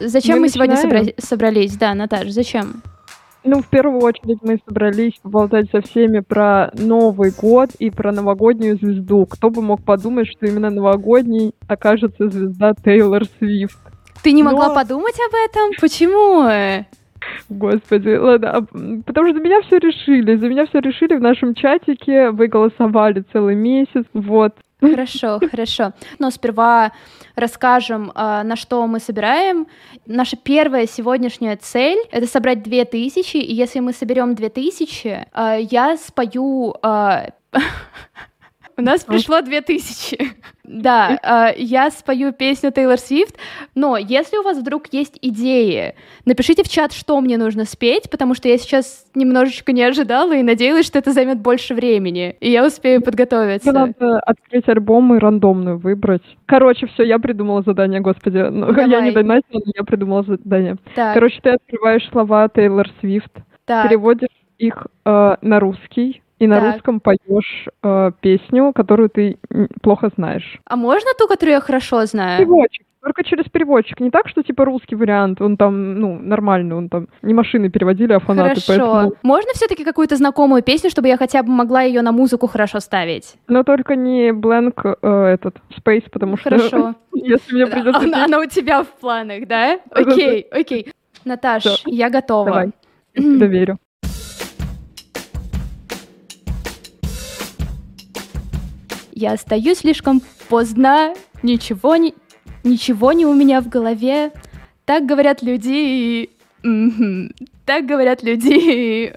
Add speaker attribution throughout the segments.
Speaker 1: зачем мы, мы сегодня собра- собрались? Да, Наташ, зачем?
Speaker 2: Ну, в первую очередь мы собрались поболтать со всеми про Новый год и про новогоднюю звезду. Кто бы мог подумать, что именно новогодний окажется звезда Тейлор Свифт.
Speaker 1: Ты не могла Но... подумать об этом? Почему?
Speaker 2: Господи, ладно, потому что за меня все решили, за меня все решили в нашем чатике, вы голосовали целый месяц, вот.
Speaker 1: Хорошо, хорошо. Но сперва расскажем, а, на что мы собираем. Наша первая сегодняшняя цель — это собрать 2000, и если мы соберем 2000, а, я спою... А, у нас пришло 2000. Да, э, я спою песню Тейлор Свифт, но если у вас вдруг есть идеи, напишите в чат, что мне нужно спеть, потому что я сейчас немножечко не ожидала и надеялась, что это займет больше времени, и я успею подготовиться.
Speaker 2: Надо открыть альбом и рандомную выбрать. Короче, все, я придумала задание, господи. Ну, Давай. Я не донатила, но я придумала задание. Так. Короче, ты открываешь слова Тейлор Свифт, переводишь их э, на русский, и на так. русском поешь э, песню, которую ты плохо знаешь.
Speaker 1: А можно ту, которую я хорошо знаю?
Speaker 2: Переводчик. Только через переводчик. Не так, что типа русский вариант, он там, ну, нормальный, он там не машины переводили, а фанаты.
Speaker 1: Хорошо. Поэтому... Можно все-таки какую-то знакомую песню, чтобы я хотя бы могла ее на музыку хорошо ставить?
Speaker 2: Но только не Blank э, этот Space, потому что
Speaker 1: Хорошо.
Speaker 2: если мне придется...
Speaker 1: Она, она у тебя в планах, да? Окей, окей. Наташ, я готова.
Speaker 2: Давай, доверю.
Speaker 1: Я остаюсь слишком поздно, ничего не, ничего не у меня в голове. Так говорят люди, так говорят люди.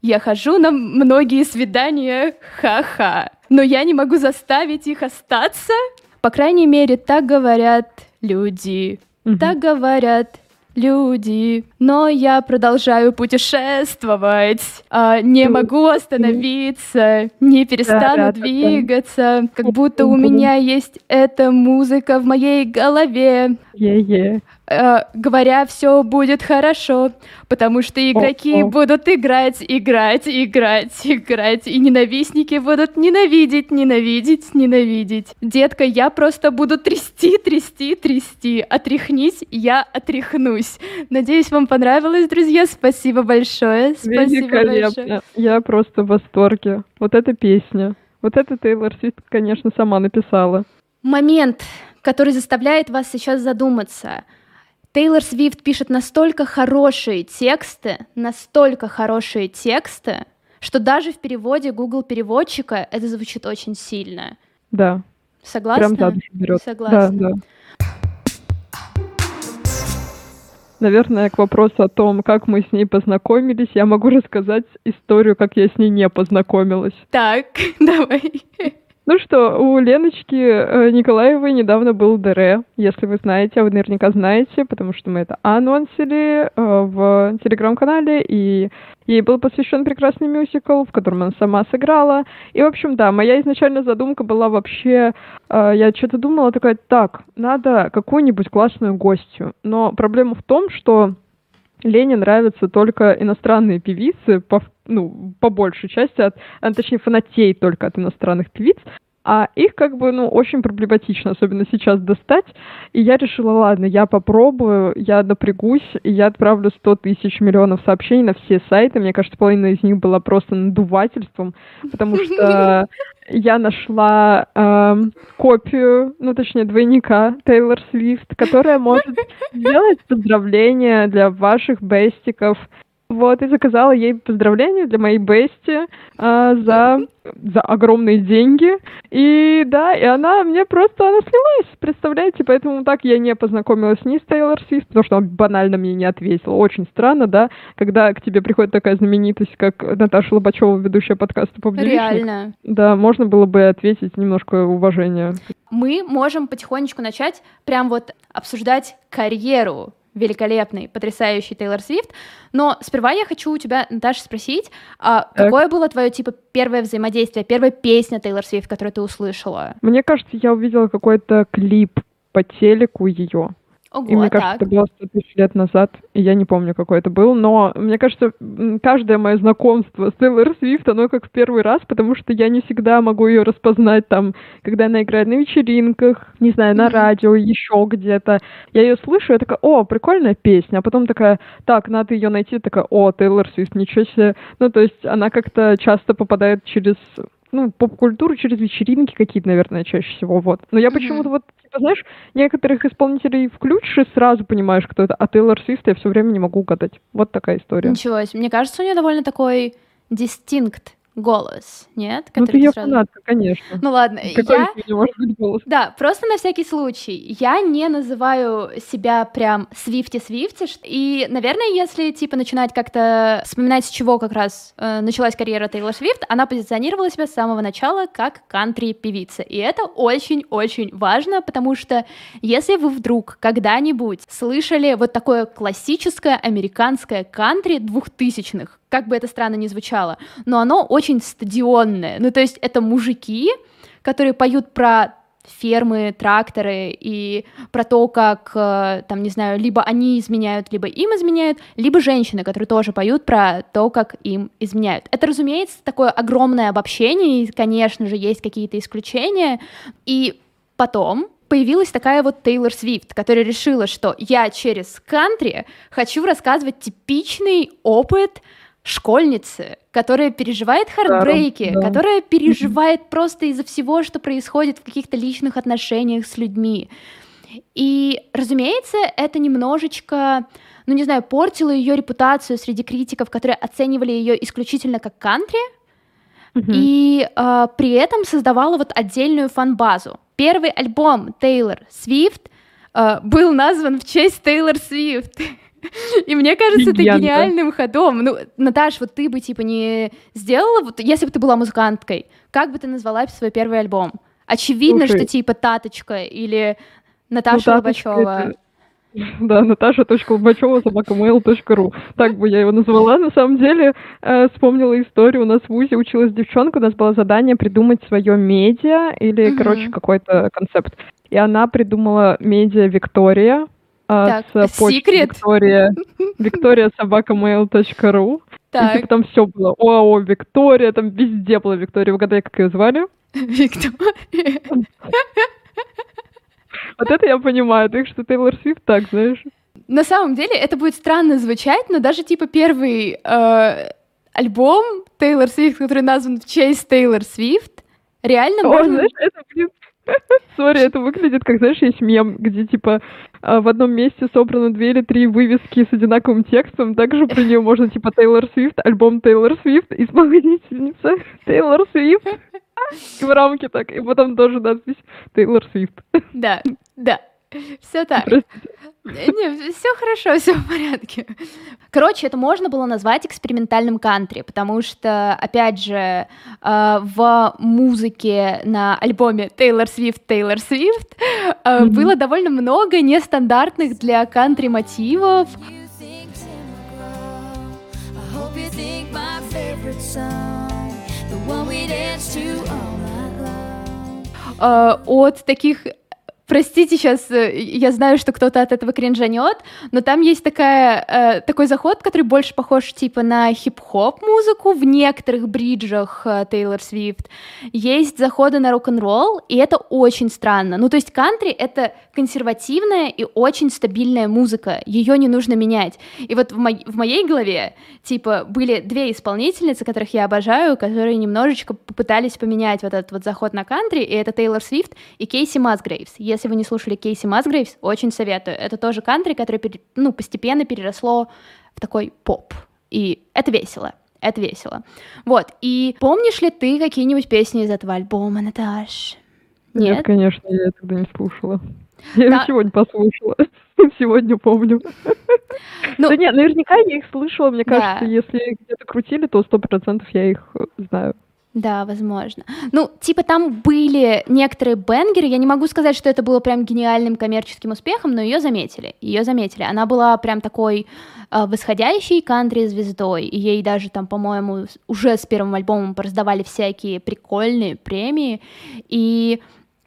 Speaker 1: Я хожу на многие свидания, ха-ха, но я не могу заставить их остаться. По крайней мере, так говорят люди. Так говорят люди, но я продолжаю путешествовать, а, не могу остановиться, не перестану двигаться, как будто у меня есть эта музыка в моей голове.
Speaker 2: Yeah-yeah.
Speaker 1: Э, говоря, все будет хорошо, потому что игроки oh, будут играть, играть, играть, играть, и ненавистники будут ненавидеть, ненавидеть, ненавидеть. Детка, я просто буду трясти, трясти, трясти. Отряхнись, я отряхнусь. Надеюсь, вам понравилось, друзья. Спасибо большое. Спасибо большое.
Speaker 2: Я просто в восторге. Вот эта песня. Вот это Тейлор Свифт, конечно, сама написала.
Speaker 1: Момент, который заставляет вас сейчас задуматься — Тейлор Свифт пишет настолько хорошие тексты, настолько хорошие тексты, что даже в переводе Google переводчика это звучит очень сильно.
Speaker 2: Да.
Speaker 1: Согласна?
Speaker 2: Прям за берет.
Speaker 1: Согласна.
Speaker 2: Да, да. Наверное, к вопросу о том, как мы с ней познакомились, я могу рассказать историю, как я с ней не познакомилась.
Speaker 1: Так, давай.
Speaker 2: Ну что, у Леночки э, Николаевой недавно был ДР, если вы знаете, а вы наверняка знаете, потому что мы это анонсили э, в телеграм-канале, и ей был посвящен прекрасный мюзикл, в котором она сама сыграла. И, в общем, да, моя изначальная задумка была вообще, э, я что-то думала, такая, так, надо какую-нибудь классную гостью. Но проблема в том, что Лене нравятся только иностранные певицы, по, ну, по большей части, от, а, точнее, фанатей только от иностранных певиц, а их как бы, ну, очень проблематично, особенно сейчас достать. И я решила, ладно, я попробую, я напрягусь, и я отправлю 100 тысяч миллионов сообщений на все сайты. Мне кажется, половина из них была просто надувательством, потому что я нашла э, копию, ну, точнее, двойника Тейлор Свифт, которая может сделать поздравления для ваших бестиков вот, и заказала ей поздравления для моей бести а, за, за огромные деньги. И да, и она мне просто, она слилась, представляете? Поэтому так я не познакомилась ни с Тейлор Свифт, потому что она банально мне не ответила. Очень странно, да, когда к тебе приходит такая знаменитость, как Наташа Лобачева, ведущая подкаста «Публичник».
Speaker 1: Реально.
Speaker 2: Да, можно было бы ответить немножко уважения.
Speaker 1: Мы можем потихонечку начать прям вот обсуждать карьеру великолепный, потрясающий Тейлор Свифт. Но сперва я хочу у тебя, Наташа, спросить, а какое было твое, типа, первое взаимодействие, первая песня Тейлор Свифт, которую ты услышала?
Speaker 2: Мне кажется, я увидела какой-то клип по телеку ее.
Speaker 1: Ого,
Speaker 2: и мне кажется,
Speaker 1: так.
Speaker 2: это было 100 тысяч лет назад, и я не помню, какой это был, но мне кажется, каждое мое знакомство с Тейлор Свифт, оно как в первый раз, потому что я не всегда могу ее распознать там, когда она играет на вечеринках, не знаю, на радио, еще где-то. Я ее слышу, я такая, о, прикольная песня, а потом такая, так, надо ее найти, такая, о, Тейлор Свифт, ничего себе. Ну, то есть она как-то часто попадает через ну, поп-культуру через вечеринки какие-то, наверное, чаще всего, вот. Но я почему-то вот, знаешь, некоторых исполнителей включишь и сразу понимаешь, кто это, а Тейлор Свифт я все время не могу угадать. Вот такая история.
Speaker 1: Ничего себе. Мне кажется, у нее довольно такой дистинкт голос, нет?
Speaker 2: Ну, ты ее
Speaker 1: сразу-
Speaker 2: фанатка, конечно.
Speaker 1: Ну ладно,
Speaker 2: Какой
Speaker 1: я...
Speaker 2: может быть голос?
Speaker 1: Да, просто на всякий случай. Я не называю себя прям Свифти-Свифти. И, наверное, если, типа, начинать как-то вспоминать, с чего как раз э, началась карьера Тейлор Свифт, она позиционировала себя с самого начала как кантри-певица. И это очень-очень важно, потому что если вы вдруг когда-нибудь слышали вот такое классическое американское кантри двухтысячных, как бы это странно ни звучало, но оно очень стадионное. Ну, то есть это мужики, которые поют про фермы, тракторы и про то, как, э, там, не знаю, либо они изменяют, либо им изменяют, либо женщины, которые тоже поют про то, как им изменяют. Это, разумеется, такое огромное обобщение, и, конечно же, есть какие-то исключения. И потом появилась такая вот Тейлор Свифт, которая решила, что я через кантри хочу рассказывать типичный опыт школьницы, которая переживает хардбрейки,
Speaker 2: да.
Speaker 1: которая переживает просто из-за всего, что происходит в каких-то личных отношениях с людьми. И, разумеется, это немножечко, ну не знаю, портило ее репутацию среди критиков, которые оценивали ее исключительно как кантри,
Speaker 2: Мгм.
Speaker 1: и э, при этом создавала вот отдельную фан-базу. Первый альбом Тейлор Свифт э, был назван в честь Тейлор Свифт. И мне кажется, это
Speaker 2: Гениально.
Speaker 1: гениальным ходом. Ну, Наташ, вот ты бы типа не сделала, вот если бы ты была музыканткой, как бы ты назвала свой первый альбом? Очевидно,
Speaker 2: Слушай.
Speaker 1: что типа Таточка или Наташа
Speaker 2: Ну,
Speaker 1: Лобачева.
Speaker 2: это- Да, Наташа.лобачева, собакамейл.ру. Так бы я его назвала. На самом деле, э, вспомнила историю. У нас в ВУЗе училась девчонка, у нас было задание придумать свое медиа или,
Speaker 1: Мгм.
Speaker 2: короче, какой-то концепт. И она придумала медиа Виктория
Speaker 1: Так,
Speaker 2: с почты
Speaker 1: секрет.
Speaker 2: Виктория, Виктория собакамейл.ру. И
Speaker 1: Так,
Speaker 2: типа там все было. ОАО Виктория, там везде была Виктория. Угадай, как ее звали?
Speaker 1: Виктория.
Speaker 2: Вот это я понимаю. Так что Тейлор Свифт так, знаешь.
Speaker 1: На самом деле это будет странно звучать, но даже типа первый э, альбом Тейлор Свифт, который назван в честь Тейлор Свифт, реально
Speaker 2: О,
Speaker 1: можно...
Speaker 2: знаешь, это, блин, сори, это выглядит как, знаешь, есть мем, где, типа, а, в одном месте собраны две или три вывески с одинаковым текстом, также про нее можно, типа, Тейлор Свифт, альбом Тейлор Свифт, исполнительница Тейлор Свифт, в рамке так, и потом тоже надпись Тейлор Свифт.
Speaker 1: Да, да. Все так.
Speaker 2: Простите.
Speaker 1: Не, все хорошо, все в порядке. Короче, это можно было назвать экспериментальным кантри, потому что, опять же, э, в музыке на альбоме Тейлор Свифт, Тейлор Свифт было довольно много нестандартных для кантри мотивов. Э, от таких Простите, сейчас я знаю, что кто-то от этого кринжанет, но там есть такая, э, такой заход, который больше похож типа на хип-хоп музыку в некоторых бриджах э, Тейлор Свифт. Есть заходы на рок-н-ролл, и это очень странно. Ну, то есть кантри — это консервативная и очень стабильная музыка, ее не нужно менять. И вот в, мо- в моей голове, типа, были две исполнительницы, которых я обожаю, которые немножечко попытались поменять вот этот вот заход на кантри, и это Тейлор Свифт и Кейси Масгрейвс. Если вы не слушали Кейси Масгрейвс, очень советую. Это тоже кантри, которое ну, постепенно переросло в такой поп. И это весело. Это весело. Вот. И помнишь ли ты какие-нибудь песни из этого альбома, Наташ?
Speaker 2: Нет,
Speaker 1: Нет?
Speaker 2: конечно, я это тогда не слушала. Я
Speaker 1: Да.
Speaker 2: его сегодня послушала. Сегодня помню.
Speaker 1: Ну-
Speaker 2: Да нет, наверняка я их слышала. Мне
Speaker 1: Да.
Speaker 2: кажется, если где-то крутили, то сто процентов я их э, знаю.
Speaker 1: Да, возможно. Ну, типа там были некоторые бенгеры, я не могу сказать, что это было прям гениальным коммерческим успехом, но ее заметили, ее заметили. Она была прям такой э, восходящей кантри-звездой, и ей даже там, по-моему, уже с первым альбомом пораздавали всякие прикольные премии, и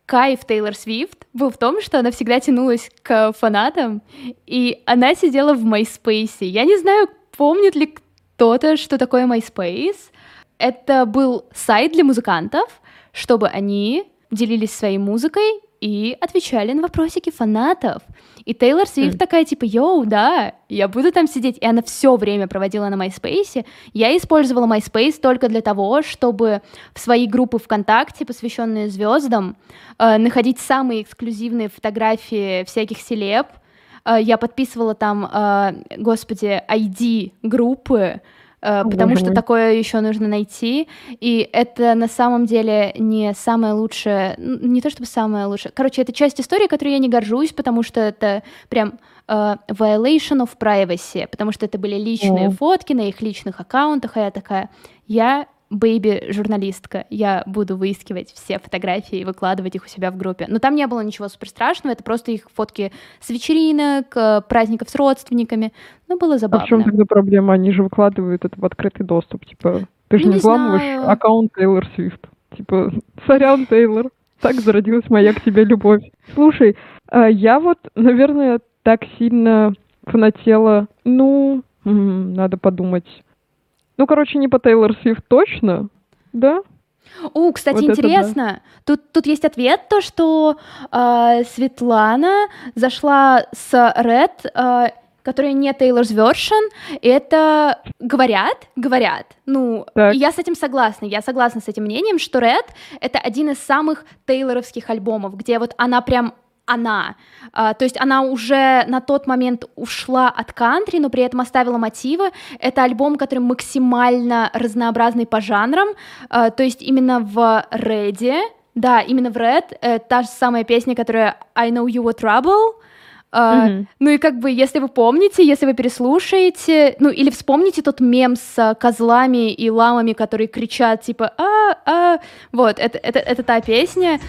Speaker 1: кайф Тейлор Свифт был в том, что она всегда тянулась к фанатам, и она сидела в MySpace. Я не знаю, помнит ли кто-то, что такое MySpace. Это был сайт для музыкантов, чтобы они делились своей музыкой и отвечали на вопросики фанатов. И Тейлор Свифт mm. такая, типа, йоу, да, я буду там сидеть. И она все время проводила на MySpace. Я использовала MySpace только для того, чтобы в свои группы ВКонтакте, посвященные звездам, э, находить самые эксклюзивные фотографии всяких селеб. Э, я подписывала там, э, господи, ID группы, Э, потому что такое еще нужно найти, и это на самом деле не самое лучшее, не то чтобы самое лучшее, короче, это часть истории, которой я не горжусь, потому что это прям uh, violation of privacy, потому что это были личные mm. фотки на их личных аккаунтах, а я такая, я бэйби-журналистка. Я буду выискивать все фотографии и выкладывать их у себя в группе. Но там не было ничего супер страшного, это просто их фотки с вечеринок, э, праздников с родственниками. Ну, было забавно.
Speaker 2: А в чем тогда проблема? Они же выкладывают это в открытый доступ. Типа, ты же ну, не, не взламываешь знаю. аккаунт Тейлор Свифт. Типа, сорян, Тейлор, так зародилась моя к тебе любовь. Слушай, а я вот, наверное, так сильно фанатела, ну, надо подумать, ну, короче, не по Тейлор Свифт точно, да?
Speaker 1: О, кстати, вот интересно. Да. Тут, тут есть ответ, то, что э, Светлана зашла с Red, э, которая не Taylor's version, это говорят, говорят. Ну, так. я с этим согласна. Я согласна с этим мнением, что Red — это один из самых тейлоровских альбомов, где вот она прям она. Uh, то есть она уже на тот момент ушла от кантри, но при этом оставила мотивы. Это альбом, который максимально разнообразный по жанрам. Uh, то есть именно в Реде, да, именно в Red, э, та же самая песня, которая I Know You Were Trouble, Uh, mm-hmm. Ну и как бы, если вы помните, если вы переслушаете, ну или вспомните тот мем с козлами и ламами, которые кричат типа а а вот это это это та песня.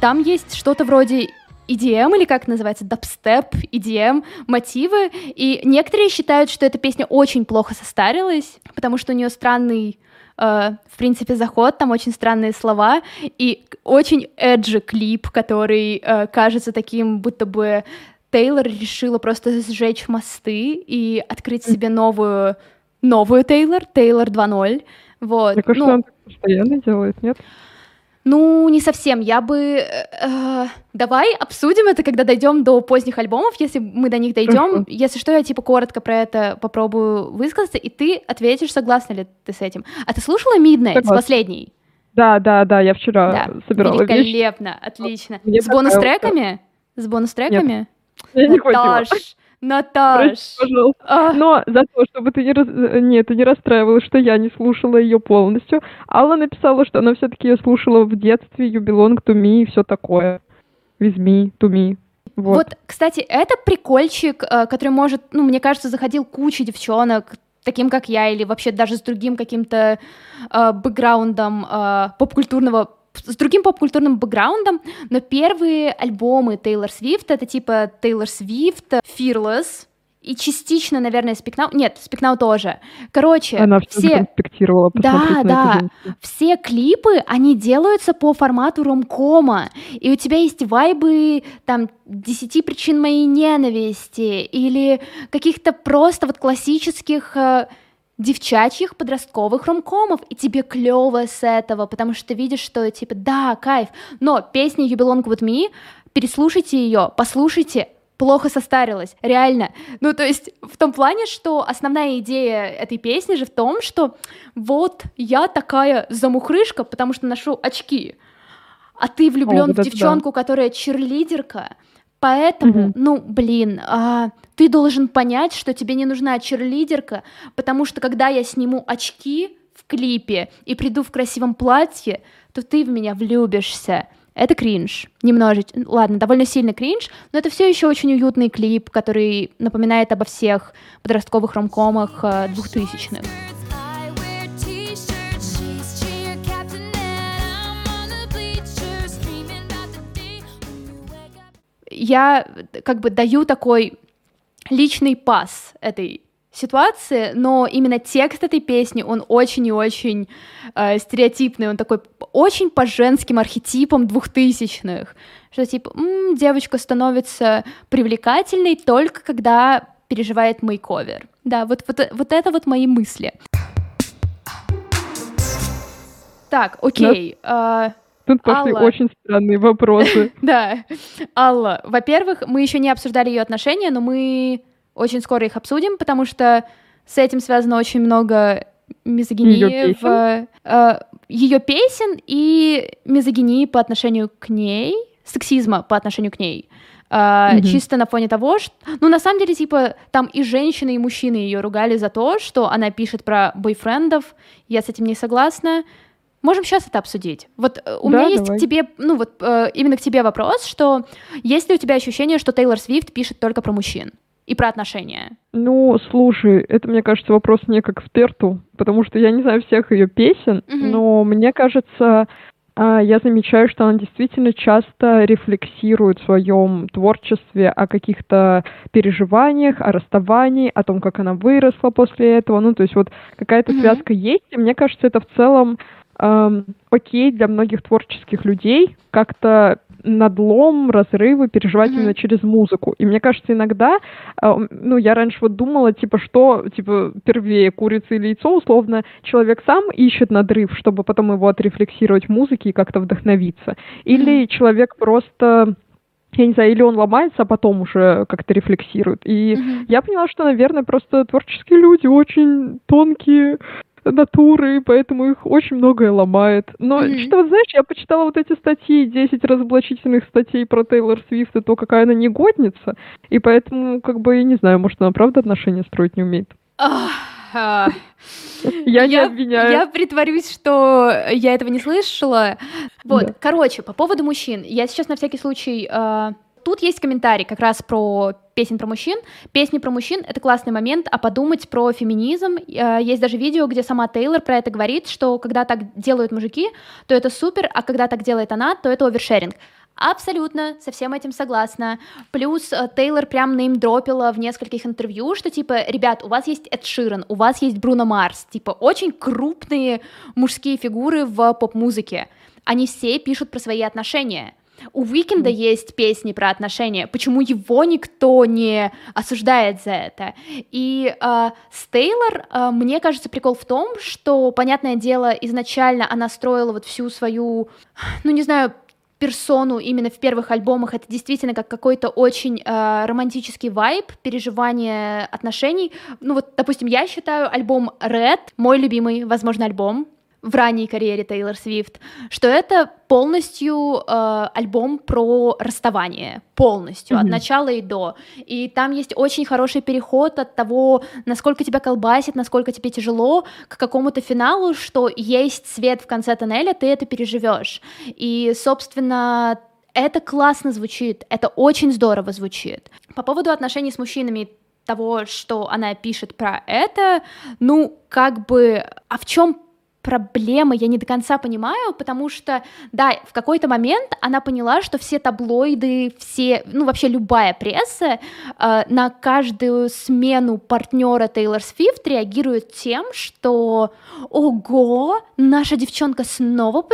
Speaker 1: Там есть что-то вроде EDM, или как называется, дабстеп, EDM, мотивы, и некоторые считают, что эта песня очень плохо состарилась, потому что у нее странный Uh, в принципе, заход, там очень странные слова, и очень эджи клип, который uh, кажется таким, будто бы Тейлор решила просто сжечь мосты и открыть себе новую, новую Тейлор, Тейлор 2.0, вот.
Speaker 2: Мне кажется, ну, он так постоянно делает, нет?
Speaker 1: Ну, не совсем. Я бы... Э, давай обсудим это, когда дойдем до поздних альбомов, если мы до них дойдем. Если что, я типа коротко про это попробую высказаться, и ты ответишь, согласна ли ты с этим. А ты слушала Midnight с последней?
Speaker 2: Да, да, да, я вчера да. собирала
Speaker 1: Великолепно, вещи. отлично. Мне с бонус-треками? С бонус-треками?
Speaker 2: Нет. Я не хватило.
Speaker 1: Наташ.
Speaker 2: пожалуйста. А... Но за то, чтобы ты не, раз... Нет, ты не расстраивалась, что я не слушала ее полностью. Алла написала, что она все-таки ее слушала в детстве, You Belong to Me и все такое. With me, to me. Вот.
Speaker 1: вот, кстати, это прикольчик, э, который может, ну, мне кажется, заходил куча девчонок, таким как я, или вообще даже с другим каким-то э, бэкграундом э, поп-культурного с другим поп-культурным бэкграундом, но первые альбомы Тейлор Свифт это типа Тейлор Свифт, Fearless, и частично, наверное, Спикнау... Нет, Спикнау тоже. Короче,
Speaker 2: Она все...
Speaker 1: Да, да. Все клипы, они делаются по формату ромкома. И у тебя есть вайбы, там, «Десяти причин моей ненависти» или каких-то просто вот классических э, девчачьих подростковых ромкомов, и тебе клево с этого, потому что ты видишь, что типа, да, кайф, но песня You Belong With Me, переслушайте ее, послушайте, плохо состарилась, реально. Ну, то есть в том плане, что основная идея этой песни же в том, что вот я такая замухрышка, потому что ношу очки, а ты влюблен О, в девчонку, да. которая черлидерка, Поэтому, угу. ну, блин, а, ты должен понять, что тебе не нужна черлидерка, потому что когда я сниму очки в клипе и приду в красивом платье, то ты в меня влюбишься. Это кринж. Немножечко. Ладно, довольно сильный кринж, но это все еще очень уютный клип, который напоминает обо всех подростковых ромкомах э, двухтысячных. Я как бы даю такой личный пас этой ситуации, но именно текст этой песни, он очень и очень э, стереотипный, он такой очень по женским архетипам двухтысячных, что типа м-м, девочка становится привлекательной только когда переживает мейковер. Да, вот, вот, вот это вот мои мысли. Так, окей.
Speaker 2: Да. Тут пошли Алла. очень странные вопросы.
Speaker 1: Да. Алла, во-первых, мы еще не обсуждали ее отношения, но мы очень скоро их обсудим, потому что с этим связано очень много мизогинии в э, ее песен и мизогинии по отношению к ней, сексизма по отношению к ней. Uh, mm-hmm. Чисто на фоне того, что... Ну, на самом деле, типа, там и женщины, и мужчины ее ругали за то, что она пишет про бойфрендов. Я с этим не согласна. Можем сейчас это обсудить. Вот э, у да, меня есть давай. к тебе, ну вот э, именно к тебе вопрос, что есть ли у тебя ощущение, что Тейлор Свифт пишет только про мужчин? и про отношения?
Speaker 2: Ну, слушай, это, мне кажется, вопрос не к эксперту, потому что я не знаю всех ее песен, угу. но мне кажется, а, я замечаю, что она действительно часто рефлексирует в своем творчестве о каких-то переживаниях, о расставании, о том, как она выросла после этого. Ну, то есть вот какая-то mm связка есть, и мне кажется, это в целом эм, окей для многих творческих людей как-то надлом, разрывы переживать mm-hmm. именно через музыку. И мне кажется, иногда, э, ну, я раньше вот думала, типа, что, типа, первее, курица или яйцо, условно, человек сам ищет надрыв, чтобы потом его отрефлексировать в музыке и как-то вдохновиться. Или mm-hmm. человек просто я не знаю, или он ломается, а потом уже как-то рефлексирует. И mm-hmm. я поняла, что, наверное, просто творческие люди очень тонкие, натуры, поэтому их очень многое ломает. Но mm-hmm. что, знаешь, я почитала вот эти статьи, 10 разоблачительных статей про Тейлор Свифт и то, какая она негодница, и поэтому, как бы, я не знаю, может, она правда отношения строить не умеет.
Speaker 1: Я не обвиняю. Я притворюсь, что я этого не слышала. Вот, короче, по поводу мужчин. Я сейчас на всякий случай а, Тут есть комментарий как раз про песен про мужчин. Песни про мужчин — это классный момент, а подумать про феминизм. Э, есть даже видео, где сама Тейлор про это говорит, что когда так делают мужики, то это супер, а когда так делает она, то это овершеринг. Абсолютно, со всем этим согласна. Плюс э, Тейлор прям неймдропила в нескольких интервью, что типа, ребят, у вас есть Эд Ширен, у вас есть Бруно Марс, типа очень крупные мужские фигуры в поп-музыке. Они все пишут про свои отношения. У Уикенда mm. есть песни про отношения. Почему его никто не осуждает за это? И э, с Тейлор, э, мне кажется, прикол в том, что, понятное дело, изначально она строила вот всю свою, ну не знаю, персону именно в первых альбомах это действительно как какой-то очень э, романтический вайб, переживание отношений. Ну вот, допустим, я считаю альбом Red мой любимый, возможно, альбом в ранней карьере Тейлор Свифт, что это полностью э, альбом про расставание, полностью, mm-hmm. от начала и до. И там есть очень хороший переход от того, насколько тебя колбасит, насколько тебе тяжело, к какому-то финалу, что есть свет в конце тоннеля, ты это переживешь. И, собственно, это классно звучит, это очень здорово звучит. По поводу отношений с мужчинами, того, что она пишет про это, ну, как бы, а в чем проблемы я не до конца понимаю, потому что, да, в какой-то момент она поняла, что все таблоиды, все, ну вообще любая пресса э, на каждую смену партнера Тейлор Свифт реагирует тем, что, ого, наша девчонка снова,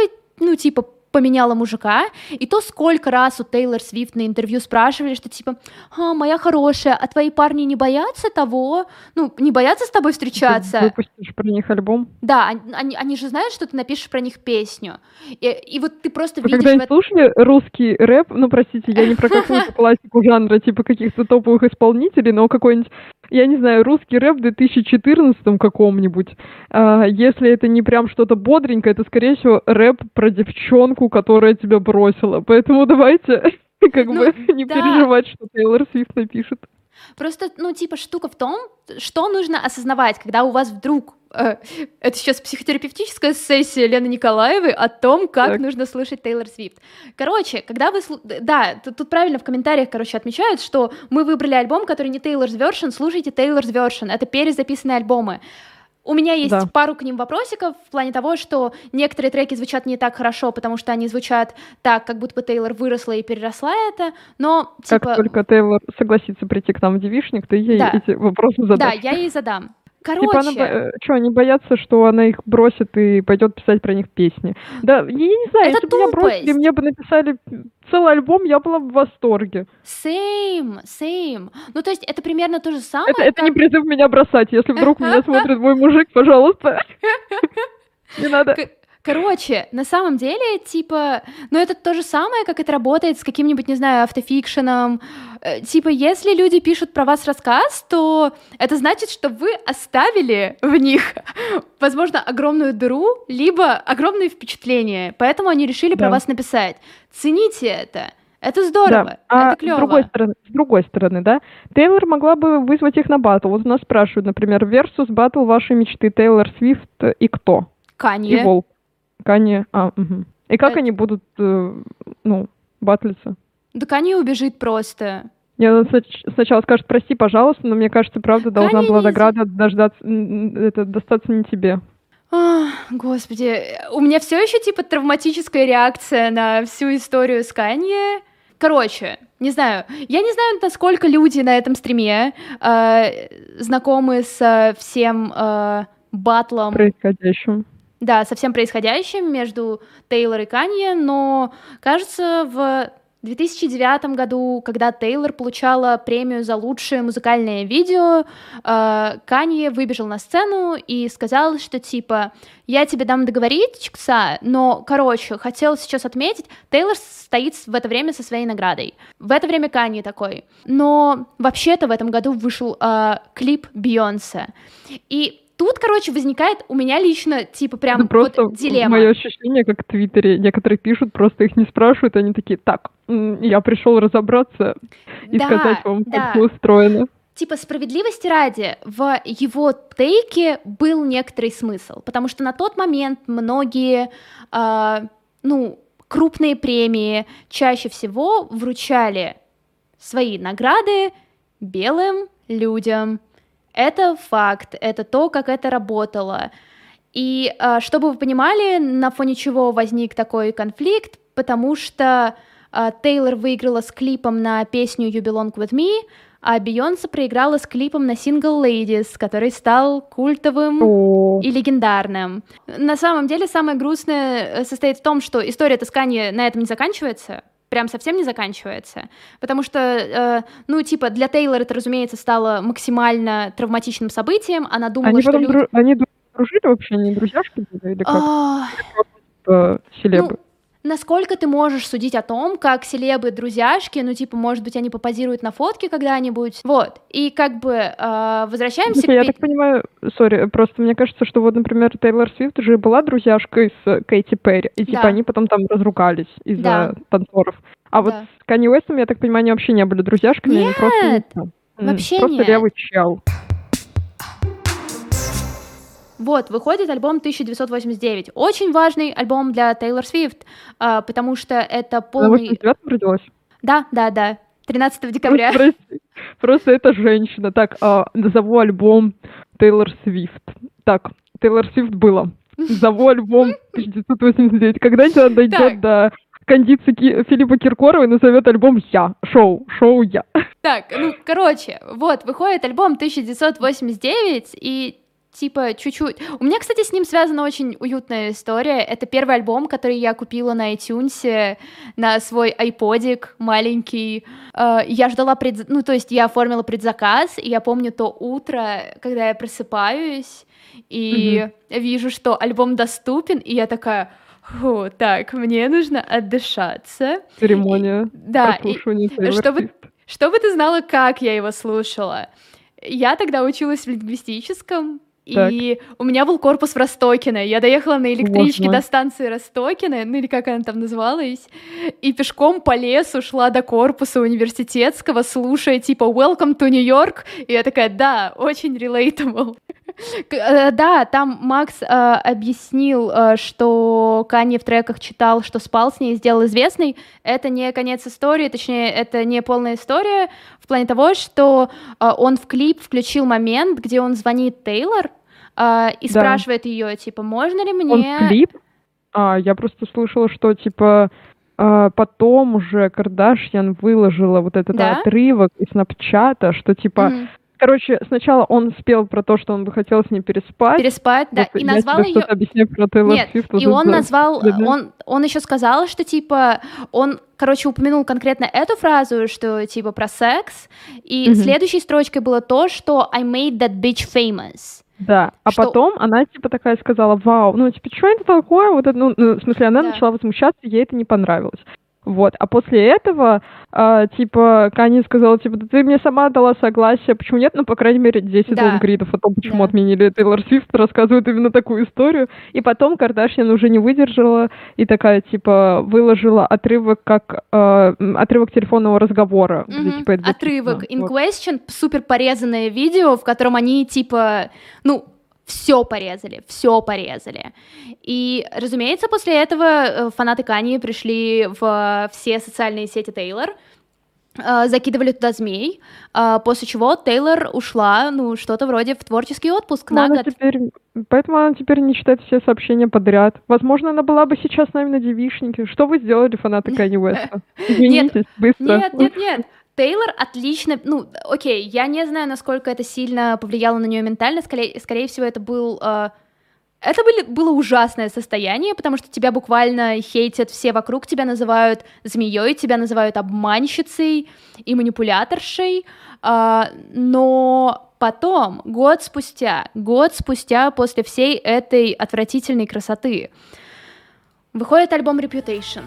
Speaker 1: ну типа поменяла мужика, и то сколько раз у Тейлор Свифт на интервью спрашивали, что типа, а, моя хорошая, а твои парни не боятся того, ну, не боятся с тобой встречаться?
Speaker 2: Ты выпустишь про них альбом?
Speaker 1: Да, они, они же знают, что ты напишешь про них песню, и, и вот ты просто
Speaker 2: Вы
Speaker 1: видишь...
Speaker 2: когда-нибудь слушали русский рэп? Ну, простите, я не про какую-то классику жанра, типа каких-то топовых исполнителей, но какой-нибудь я не знаю, русский рэп в 2014 каком-нибудь, а, если это не прям что-то бодренькое, это, скорее всего, рэп про девчонку, которая тебя бросила. Поэтому давайте как ну, бы не да. переживать, что Тейлор Свифт напишет.
Speaker 1: Просто, ну, типа, штука в том, что нужно осознавать, когда у вас вдруг э, это сейчас психотерапевтическая сессия Лены Николаевой о том, как так. нужно слышать Тейлор Свифт. Короче, когда вы... Да, тут, тут правильно в комментариях, короче, отмечают, что мы выбрали альбом, который не Taylor's Version, слушайте Taylor's Version, это перезаписанные альбомы. У меня есть
Speaker 2: Да.
Speaker 1: пару к ним вопросиков в плане того, что некоторые треки звучат не так хорошо, потому что они звучат так, как будто бы Тейлор выросла и переросла это, но
Speaker 2: Как
Speaker 1: типа...
Speaker 2: только Тейлор согласится прийти к нам в девишник, ты ей
Speaker 1: Да.
Speaker 2: эти вопросы
Speaker 1: Да,
Speaker 2: задашь.
Speaker 1: я ей задам.
Speaker 2: Типа она,
Speaker 1: Короче,
Speaker 2: что, они боятся, что она их бросит и пойдет писать про них песни. Да, я не знаю,
Speaker 1: Это
Speaker 2: если бы меня бросили, мне бы написали целый альбом, я была бы в восторге.
Speaker 1: same, same. Ну, то есть это примерно то же самое,
Speaker 2: Это, это не
Speaker 1: как-
Speaker 2: призыв меня бросать. Если вдруг меня смотрит мой мужик, пожалуйста. Не надо.
Speaker 1: Короче, на самом деле, типа, ну это то же самое, как это работает с каким-нибудь, не знаю, автофикшеном. Э, Типа, если люди пишут про вас рассказ, то это значит, что вы оставили в них, возможно, огромную дыру, либо огромные впечатления. Поэтому они решили про
Speaker 2: Да.
Speaker 1: вас написать. Цените это. Это здорово,
Speaker 2: Да. А
Speaker 1: это клево.
Speaker 2: с другой стороны, с другой стороны, да, Тейлор могла бы вызвать их на батл. Вот нас спрашивают, например, versus батл вашей мечты Тейлор Свифт и кто? И
Speaker 1: Канье.
Speaker 2: Волк. Канье. А, мгм. И как
Speaker 1: Э.
Speaker 2: они будут, э, ну, батлиться?
Speaker 1: Да Канье убежит просто.
Speaker 2: Я снач- сначала скажет, прости, пожалуйста, но мне кажется, правда должна
Speaker 1: Канье
Speaker 2: была награда дождаться, это, достаться не тебе.
Speaker 1: Ах, господи, у меня все еще типа травматическая реакция на всю историю с Канье. Короче, не знаю, я не знаю, насколько люди на этом стриме э, знакомы со всем э, батлом,
Speaker 2: Происходящим.
Speaker 1: Да, со всем происходящим между Тейлор и Канье, но кажется, в 2009 году, когда Тейлор получала премию за лучшее музыкальное видео, э, Канье выбежал на сцену и сказал, что типа я тебе дам договорить, чикса, но, короче, хотел сейчас отметить, Тейлор стоит в это время со своей наградой. В это время Канье такой. Но вообще-то в этом году вышел э, клип Бейонсе. И тут, короче, возникает у меня лично, типа, прям
Speaker 2: Это просто
Speaker 1: вот дилемма.
Speaker 2: мое ощущение, как в Твиттере некоторые пишут, просто их не спрашивают, они такие, так, я пришел разобраться и
Speaker 1: Да,
Speaker 2: сказать вам,
Speaker 1: да.
Speaker 2: как все устроено.
Speaker 1: Типа, справедливости ради, в его тейке был некоторый смысл, потому что на тот момент многие, а, ну, крупные премии чаще всего вручали свои награды белым людям. Это факт, это то, как это работало. И а, чтобы вы понимали, на фоне чего возник такой конфликт, потому что а, Тейлор выиграла с клипом на песню You Belong With Me, а Бейонсе проиграла с клипом на сингл Ladies, который стал культовым
Speaker 2: О,
Speaker 1: и легендарным. На самом деле самое грустное э, состоит в том, что история Тоскани на этом не заканчивается, прям совсем не заканчивается, потому что, э, ну, типа, для Тейлор это, разумеется, стало максимально травматичным событием, она думала,
Speaker 2: они
Speaker 1: что
Speaker 2: потом
Speaker 1: люди...
Speaker 2: дру- они дру- дружили вообще, не друзьяшки были, или как?
Speaker 1: А,
Speaker 2: Типа, селебы.
Speaker 1: Ну, насколько ты можешь судить о том, как селебы друзьяшки, ну, типа, может быть, они попозируют на фотке когда-нибудь, вот, и как бы э, возвращаемся
Speaker 2: я
Speaker 1: к... пе-
Speaker 2: так понимаю, сори, просто мне кажется, что вот, например, Тейлор Свифт же была друзьяшкой с Кэти Перри, и типа
Speaker 1: Да.
Speaker 2: они потом там разругались из-за
Speaker 1: Да.
Speaker 2: танцоров. А вот
Speaker 1: Да.
Speaker 2: с Канни Уэстом, я так понимаю, они вообще не были друзьяшками, они просто...
Speaker 1: Нет,
Speaker 2: ну, м,
Speaker 1: вообще
Speaker 2: Просто
Speaker 1: нет.
Speaker 2: левый чел.
Speaker 1: Вот, выходит альбом 1989. Очень важный альбом для Тейлор Свифт, а, потому что это
Speaker 2: Она в
Speaker 1: полный...
Speaker 2: 89-м родилась?
Speaker 1: Да, да, да. 13 декабря.
Speaker 2: Просто, прости. Просто это женщина. Так, а, назову альбом Тейлор Свифт. Так, Тейлор Свифт было. Назову альбом 1989. Когда-нибудь она дойдет
Speaker 1: Так.
Speaker 2: до кондиции Ки- Филиппа Киркорова и назовет альбом «Я». Шоу. Шоу «Я».
Speaker 1: Так, ну, короче, вот, выходит альбом 1989, и типа чуть-чуть. У меня, кстати, с ним связана очень уютная история. Это первый альбом, который я купила на iTunes на свой айподик маленький. Э, Я ждала пред... ну то есть я оформила предзаказ, и я помню то утро, когда я просыпаюсь и вижу, что альбом доступен, и я такая. Фу, так, мне нужно отдышаться.
Speaker 2: Церемония
Speaker 1: Да, и-
Speaker 2: прослушивания Тейлор
Speaker 1: чтобы- чтобы ты знала, как я его слушала. Я тогда училась в лингвистическом, и у меня был корпус в Ростокино. Я доехала на электричке до станции Ростокино, ну или как она там называлась, и пешком по лесу шла до корпуса университетского, слушая типа «Welcome to New York», и я такая «Да, очень relatable». Э, Да, там Макс э, объяснил, э, что Канье в треках читал, что спал с ней сделал известной. Это не конец истории, точнее, это не полная история в плане того, что э, он в клип включил момент, где он звонит Тейлор, а, и
Speaker 2: Да.
Speaker 1: спрашивает ее, типа, можно ли
Speaker 2: Он
Speaker 1: мне...
Speaker 2: клип? А, я просто слышала, что, типа, а, потом уже Кардашьян выложила вот этот
Speaker 1: Да?
Speaker 2: отрывок из Снапчата, что, типа,
Speaker 1: Мгм.
Speaker 2: Короче, сначала он спел про то, что он бы хотел с ней переспать.
Speaker 1: Переспать, да,
Speaker 2: Вот
Speaker 1: и назвал ее...
Speaker 2: объясняю про Тейлор
Speaker 1: Нет,
Speaker 2: Свифт.
Speaker 1: и он назвал,
Speaker 2: Да-да.
Speaker 1: он, он еще сказал, что типа, он, короче, упомянул конкретно эту фразу, что типа про секс, и
Speaker 2: Мгм.
Speaker 1: следующей строчкой было то, что I made that bitch famous.
Speaker 2: Да, а
Speaker 1: Что-
Speaker 2: потом она, типа, такая сказала, вау, ну, типа, что это такое? Вот это, ну, ну, в смысле, она
Speaker 1: Да.
Speaker 2: начала возмущаться, ей это не понравилось. Вот, а после этого, а, типа, Кани сказала, типа, да ты мне сама дала согласие, почему нет? Ну, по крайней мере, 10
Speaker 1: Да.
Speaker 2: лонгридов о том, почему
Speaker 1: Да.
Speaker 2: отменили Тейлор Свифт, рассказывают именно такую историю. И потом Кардашьян уже не выдержала и такая, типа, выложила отрывок, как м, отрывок телефонного разговора. где,
Speaker 1: Мгм.
Speaker 2: типа, это
Speaker 1: Отрывок
Speaker 2: записано.
Speaker 1: in
Speaker 2: Вот.
Speaker 1: question, супер порезанное видео, в котором они типа, ну, все порезали, все порезали. И, разумеется, после этого э, фанаты Кани пришли в все социальные сети Тейлор, э, закидывали туда змей, э, после чего Тейлор ушла, ну, что-то вроде в творческий отпуск
Speaker 2: Ну,
Speaker 1: на
Speaker 2: она
Speaker 1: год.
Speaker 2: теперь, поэтому она теперь не читает все сообщения подряд. Возможно, она была бы сейчас с нами на девишнике. Что вы сделали, фанаты Канни Уэста? Извинитесь, быстро.
Speaker 1: Нет, нет, нет. Тейлор отлично, ну, окей, я не знаю, насколько это сильно повлияло на нее ментально, скорее, скорее всего, это был... э, это были, было ужасное состояние, потому что тебя буквально хейтят все вокруг, тебя называют змеей, тебя называют обманщицей и манипуляторшей, а, но потом, год спустя, год спустя после всей этой отвратительной красоты, выходит альбом Reputation.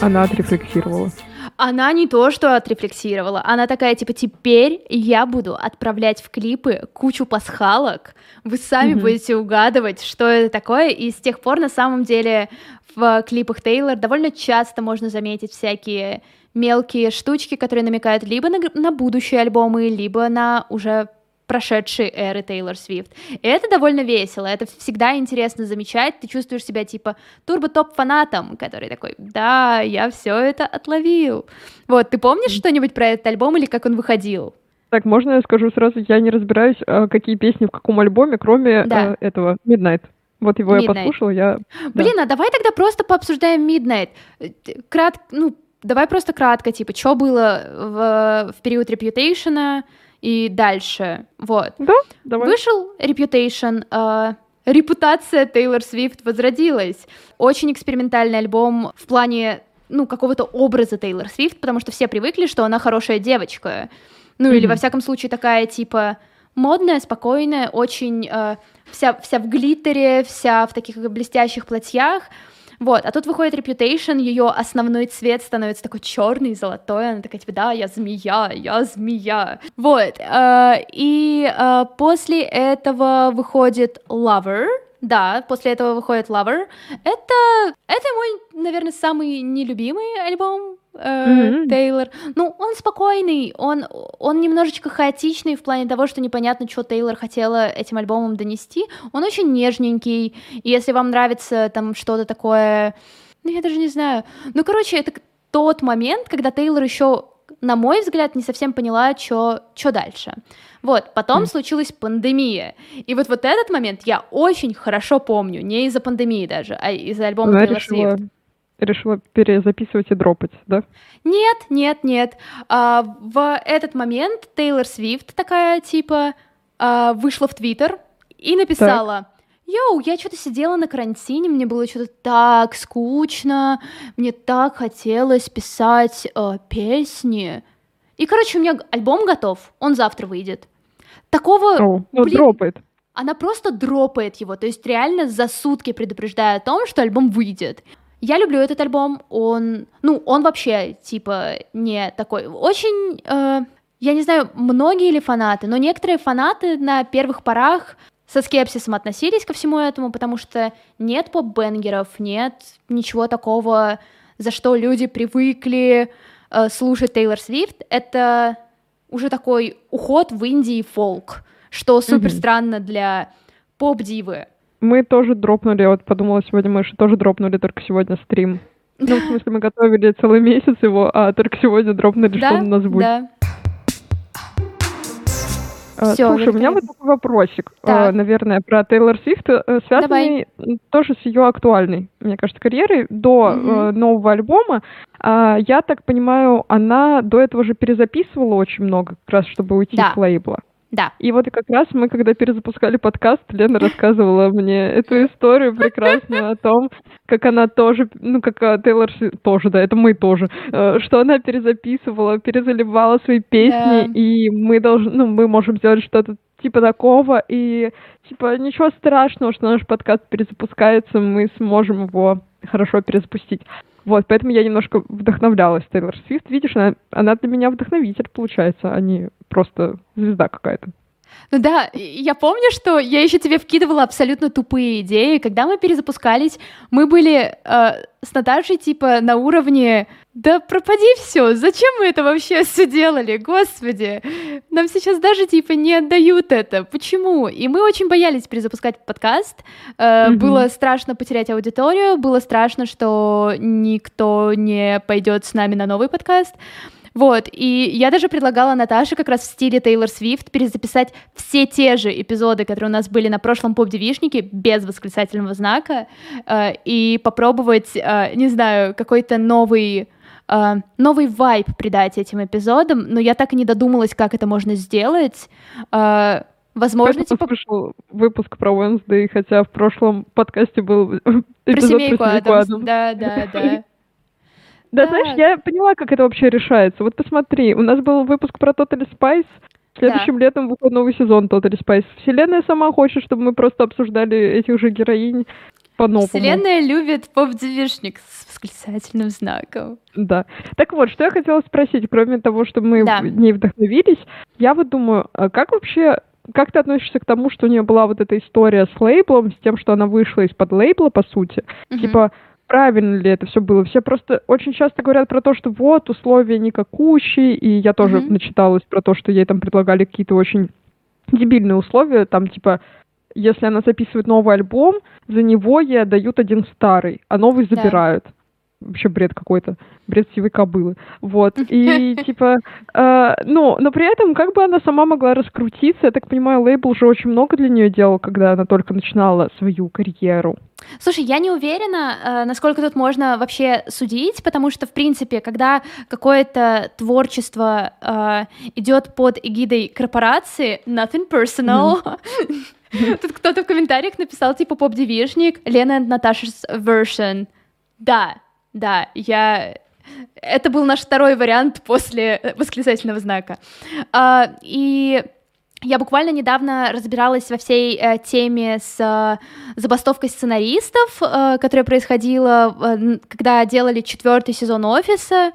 Speaker 2: Она отрефлексировала.
Speaker 1: Она не то, что отрефлексировала, она такая, типа, теперь я буду отправлять в клипы кучу пасхалок, вы сами
Speaker 2: Мгм.
Speaker 1: будете угадывать, что это такое, и с тех пор, на самом деле, в клипах Тейлор довольно часто можно заметить всякие мелкие штучки, которые намекают либо на, на будущие альбомы, либо на уже прошедшие эры Тейлор Свифт. И это довольно весело, это всегда интересно замечать, ты чувствуешь себя типа турбо-топ-фанатом, который такой, да, я все это отловил. Вот, ты помнишь что-нибудь про этот альбом или как он выходил?
Speaker 2: Так, можно я скажу сразу, я не разбираюсь, а, какие песни в каком альбоме, кроме
Speaker 1: Да.
Speaker 2: э, этого Midnight. Вот его я
Speaker 1: Midnight.
Speaker 2: послушала, я... Да.
Speaker 1: Блин, а давай тогда просто пообсуждаем Midnight. Э, Крат, ну, давай просто кратко, типа, что было в, в период Reputation и дальше. Вот.
Speaker 2: Да, давай.
Speaker 1: Вышел Reputation, э, репутация Тейлор Свифт возродилась. Очень экспериментальный альбом в плане, ну, какого-то образа Тейлор Свифт, потому что все привыкли, что она хорошая девочка. Ну, или,
Speaker 2: Мгм.
Speaker 1: во всяком случае, такая, типа, модная, спокойная, очень э, вся, вся в глиттере, вся в таких блестящих платьях. Вот, а тут выходит Reputation, ее основной цвет становится такой черный, золотой, она такая, типа, да, я змея, я змея. Вот, э, и э, после этого выходит Lover, да, после этого выходит Lover. Это, это мой, наверное, самый нелюбимый альбом э,
Speaker 2: Мгм.
Speaker 1: Тейлор. Ну, он спокойный, он, он немножечко хаотичный в плане того, что непонятно, что Тейлор хотела этим альбомом донести. Он очень нежненький, и если вам нравится там что-то такое, ну, я даже не знаю. Ну, короче, это тот момент, когда Тейлор еще, на мой взгляд, не совсем поняла, что дальше. Вот, потом
Speaker 2: Мгм.
Speaker 1: случилась пандемия. И вот, вот этот момент я очень хорошо помню, не из-за пандемии даже, а из-за альбома Тейлор
Speaker 2: решила,
Speaker 1: Свифт.
Speaker 2: Решила перезаписывать и дропать, да?
Speaker 1: Нет, нет, нет. А, в этот момент Тейлор Свифт такая, типа, а, вышла в Твиттер и написала... Йоу, я что-то сидела на карантине, мне было что-то так скучно, мне так хотелось писать э, песни. И, короче, у меня альбом готов, он завтра выйдет. Такого...
Speaker 2: О, ну,
Speaker 1: блин,
Speaker 2: дропает.
Speaker 1: она просто дропает его, то есть реально за сутки предупреждая о том, что альбом выйдет. Я люблю этот альбом, он, ну, он вообще, типа, не такой, очень, э, я не знаю, многие ли фанаты, но некоторые фанаты на первых порах со скепсисом относились ко всему этому, потому что нет поп-бенгеров, нет ничего такого, за что люди привыкли э, слушать Тейлор Свифт. Это уже такой уход в Индии фолк, что супер странно для поп-дивы.
Speaker 2: Мы тоже дропнули, вот подумала сегодня, мы же тоже дропнули только сегодня стрим Ну, в смысле, мы готовили целый месяц его, а только сегодня дропнули, что
Speaker 1: Да,
Speaker 2: он у нас будет.
Speaker 1: да.
Speaker 2: А,
Speaker 1: Всё,
Speaker 2: Слушай, у меня вот такой вопросик,
Speaker 1: Так.
Speaker 2: а, наверное, про Тейлор Свифт, связанный м, тоже с ее актуальной, мне кажется, карьерой. До э, нового альбома, а, я так понимаю, она до этого же перезаписывала очень много, как раз чтобы уйти
Speaker 1: Да.
Speaker 2: с лейбла.
Speaker 1: Да.
Speaker 2: И вот как раз мы, когда перезапускали подкаст, Лена рассказывала мне эту историю прекрасную о том, как она тоже, ну, как а, Тейлор тоже, да, это мы тоже, э, что она перезаписывала, перезаливала свои песни,
Speaker 1: Да.
Speaker 2: и мы должны, ну, мы можем сделать что-то типа такого, и типа ничего страшного, что наш подкаст перезапускается, мы сможем его хорошо перезапустить. Вот, поэтому я немножко вдохновлялась Тейлор Свифт. Видишь, она, она для меня вдохновитель, получается, а не просто звезда какая-то.
Speaker 1: Ну да, я помню, что я еще тебе вкидывала абсолютно тупые идеи. Когда мы перезапускались, мы были э, с Наташей типа на уровне «Да пропади все, зачем мы это вообще все делали, господи? Нам сейчас даже типа не отдают это, почему?» И мы очень боялись перезапускать подкаст. Э,
Speaker 2: Мгм.
Speaker 1: Было страшно потерять аудиторию, было страшно, что никто не пойдет с нами на новый подкаст. Вот, и я даже предлагала Наташе как раз в стиле Тейлор Свифт перезаписать все те же эпизоды, которые у нас были на прошлом поп-девишнике, без восклицательного знака, э, и попробовать, э, не знаю, какой-то новый э, новый вайб придать этим эпизодам, но я так и не додумалась, как это можно сделать. Э, возможно, типа
Speaker 2: слышал выпуск про Wednesday, хотя в прошлом подкасте был
Speaker 1: про
Speaker 2: эпизод
Speaker 1: семейку
Speaker 2: про семейку
Speaker 1: Адамс.
Speaker 2: Адамс.
Speaker 1: Да, да, да.
Speaker 2: Да,
Speaker 1: Да.
Speaker 2: знаешь, я поняла, как это вообще решается. Вот посмотри, у нас был выпуск про Totally Spice. Следующим летом выходит новый сезон Totally Spice. Вселенная сама хочет, чтобы мы просто обсуждали этих же героинь по-новому.
Speaker 1: Вселенная любит поп-девишник с восклицательным знаком.
Speaker 2: Да. Так вот, что я хотела спросить, кроме того, что мы
Speaker 1: Да.
Speaker 2: в ней вдохновились, я вот думаю, а как вообще, как ты относишься к тому, что у нее была вот эта история с лейблом, с тем, что она вышла из-под лейбла, по сути?
Speaker 1: Мгм.
Speaker 2: Типа, правильно ли это все было? Все просто очень часто говорят про то, что вот, условия никакущие, и я тоже
Speaker 1: Мгм.
Speaker 2: начиталась про то, что ей там предлагали какие-то очень дебильные условия, там, типа, если она записывает новый альбом, за него ей отдают один старый, а новый
Speaker 1: Да.
Speaker 2: забирают. Вообще бред какой-то, бред сивой кобылы. Вот, и типа, э, ну, но при этом как бы она сама могла раскрутиться, я так понимаю, лейбл уже очень много для нее делал, когда она только начинала свою карьеру.
Speaker 1: Слушай, я не уверена, э, насколько тут можно вообще судить, потому что, в принципе, когда какое-то творчество э, идет под эгидой корпорации, nothing personal. Тут кто-то в комментариях написал, типа, поп-девишник, Лена and Наташа's version. Да, да, я... Это был наш второй вариант после э, восклицательного знака. А, и я буквально недавно разбиралась во всей э, теме с э, забастовкой сценаристов, э, которая происходила, э, когда делали четвертый сезон офиса.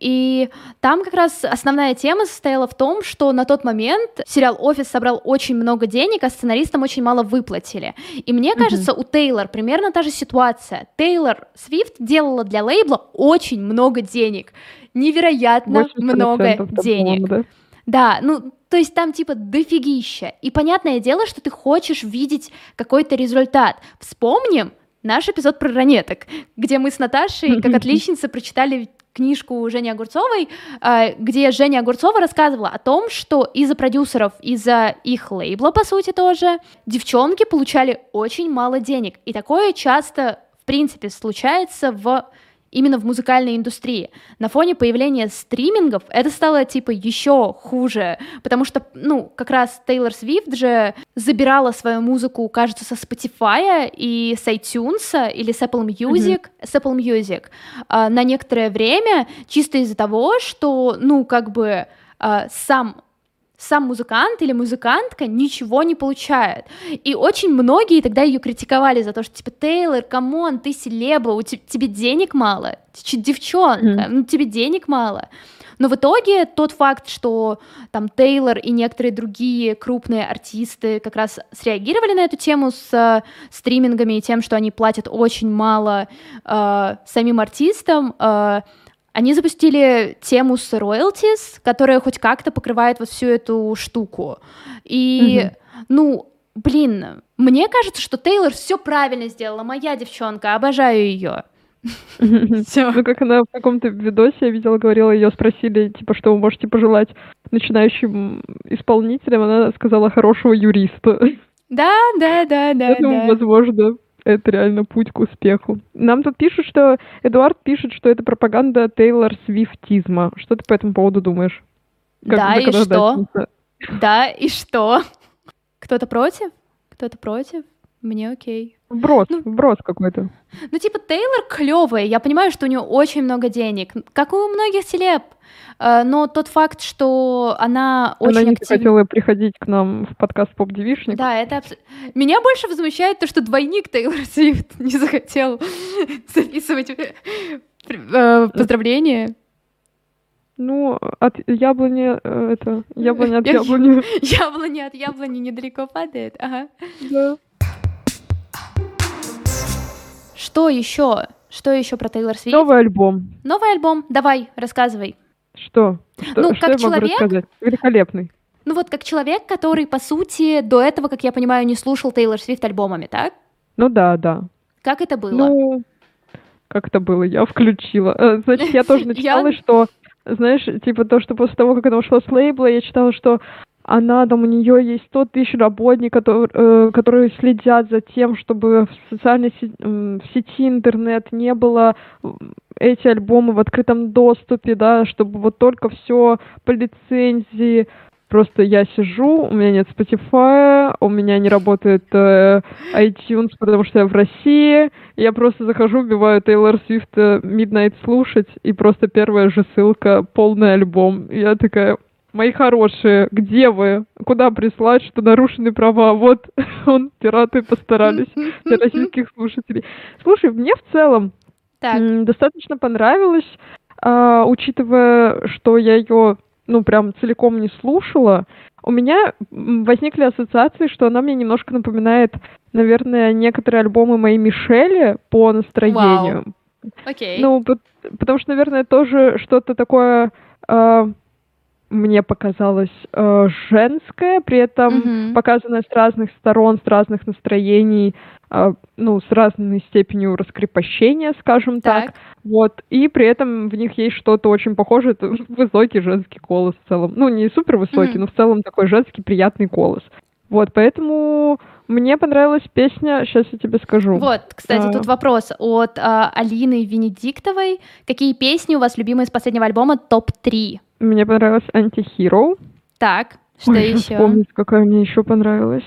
Speaker 1: И там как раз основная тема состояла в том, что на тот момент сериал Офис собрал очень много денег, а сценаристам очень мало выплатили. И мне кажется, у Тейлор примерно та же ситуация. Тейлор Свифт делала для лейбла очень много денег. Невероятно
Speaker 2: 80%
Speaker 1: много денег.
Speaker 2: да?
Speaker 1: Да, ну, то есть там типа дофигища. И понятное дело, что ты хочешь видеть какой-то результат. Вспомним наш эпизод про ранеток, где мы с Наташей, как отличница, прочитали книжку Жени Огурцовой, э, где Женя Огурцова рассказывала о том, что из-за продюсеров, из-за их лейбла, по сути, тоже, девчонки получали очень мало денег. И такое часто, в принципе, случается в именно в музыкальной индустрии. На фоне появления стримингов это стало типа еще хуже, потому что, ну, как раз Тейлор Свифт же забирала свою музыку, кажется, со Spotify и с iTunes или с Apple Music, с Apple Music а, на некоторое время, чисто из-за того, что, ну, как бы а, сам сам музыкант или музыкантка ничего не получает. И очень многие тогда ее критиковали за то, что типа Тейлор, come on, ты селеба, у те- тебе денег мало, ты чё, девчонка,
Speaker 2: Мгм.
Speaker 1: ну тебе денег мало. Но в итоге тот факт, что там Тейлор и некоторые другие крупные артисты как раз среагировали на эту тему с э, стримингами и тем, что они платят очень мало э, самим артистам, э, они запустили тему с royalties, которая хоть как-то покрывает вот всю эту штуку. И, ну, блин, мне кажется, что Тейлор все правильно сделала. Моя девчонка, обожаю ее.
Speaker 2: Ну, как она в каком-то видосе, я видела, говорила, ее спросили, типа, что вы можете пожелать начинающим исполнителям, она сказала хорошего юриста.
Speaker 1: Да, да, да, да,
Speaker 2: Поэтому,
Speaker 1: да.
Speaker 2: возможно, это реально путь к успеху. Нам тут пишут, что Эдуард пишет, что это пропаганда Тейлор Свифтизма. Что ты по этому поводу думаешь? Как
Speaker 1: Да, и что? Да, и что? Кто-то против? Кто-то против? Мне окей.
Speaker 2: Вброс,
Speaker 1: Ну-
Speaker 2: вброс какой-то.
Speaker 1: Ну, типа, Тейлор клевая. Я понимаю, что у нее очень много денег, как у многих селеб. Э, Но тот факт, что она очень
Speaker 2: Она не
Speaker 1: активно...
Speaker 2: хотела приходить к нам в подкаст «Поп Девишник».
Speaker 1: Да, это абс- Меня больше возмущает то, что двойник Тейлор Свифт не захотел записывать э, э, поздравления.
Speaker 2: Ну, от яблони, это, яблони от яблони.
Speaker 1: Яблони от яблони недалеко падает. Ага.
Speaker 2: Да.
Speaker 1: Что еще? Что еще про Тейлор Свифт?
Speaker 2: Новый альбом.
Speaker 1: Новый альбом. Давай, рассказывай.
Speaker 2: Что? Что,
Speaker 1: Ну,
Speaker 2: что
Speaker 1: как
Speaker 2: я могу
Speaker 1: человек-
Speaker 2: рассказать? Великолепный.
Speaker 1: Ну вот как человек, который, по сути, до этого, как я понимаю, не слушал Тейлор Свифт альбомами, так?
Speaker 2: Ну да, да.
Speaker 1: Как это было?
Speaker 2: Ну, как это было? Я включила. Э, Значит, я тоже начитала, что, знаешь, типа то, что после того, как она ушла с лейбла, я читала, что она там, у нее есть 100 тысяч работников, которые, э, которые следят за тем, чтобы в социальной сети, в сети интернет не было эти альбомы в открытом доступе, да, чтобы вот только все по лицензии. Просто я сижу, у меня нет Spotify, у меня не работает э, iTunes, потому что я в России. Я просто захожу, вбиваю Тейлор Свифт Midnight слушать, и просто первая же ссылка — полный альбом. Я такая, мои хорошие, где вы? Куда прислать, что нарушены права? Вот, он, пираты постарались для российских слушателей. Слушай, мне в целом
Speaker 1: Так,
Speaker 2: Достаточно понравилось, а, учитывая, что я ее, ну, прям целиком не слушала. У меня возникли ассоциации, что она мне немножко напоминает, наверное, некоторые альбомы моей Мишели по настроению.
Speaker 1: окей.
Speaker 2: Ну, пот- потому что, наверное, тоже что-то такое а, мне показалось а, женское, при этом
Speaker 1: Мгм.
Speaker 2: показанное с разных сторон, с разных настроений, а, ну, с разной степенью раскрепощения, скажем так.
Speaker 1: Так.
Speaker 2: Вот. И при этом в них есть что-то очень похожее. Это высокий женский голос в целом. Ну, не супер высокий,
Speaker 1: Мгм.
Speaker 2: но в целом такой женский приятный голос. Вот, поэтому мне понравилась песня, сейчас я тебе скажу.
Speaker 1: Вот, кстати,
Speaker 2: А.
Speaker 1: тут вопрос от а, Алины Венедиктовой. Какие песни у вас любимые из последнего альбома топ-3?
Speaker 2: Мне понравилась Антихиро.
Speaker 1: Так, что
Speaker 2: Ой,
Speaker 1: еще?
Speaker 2: вспомнить, какая мне еще понравилась.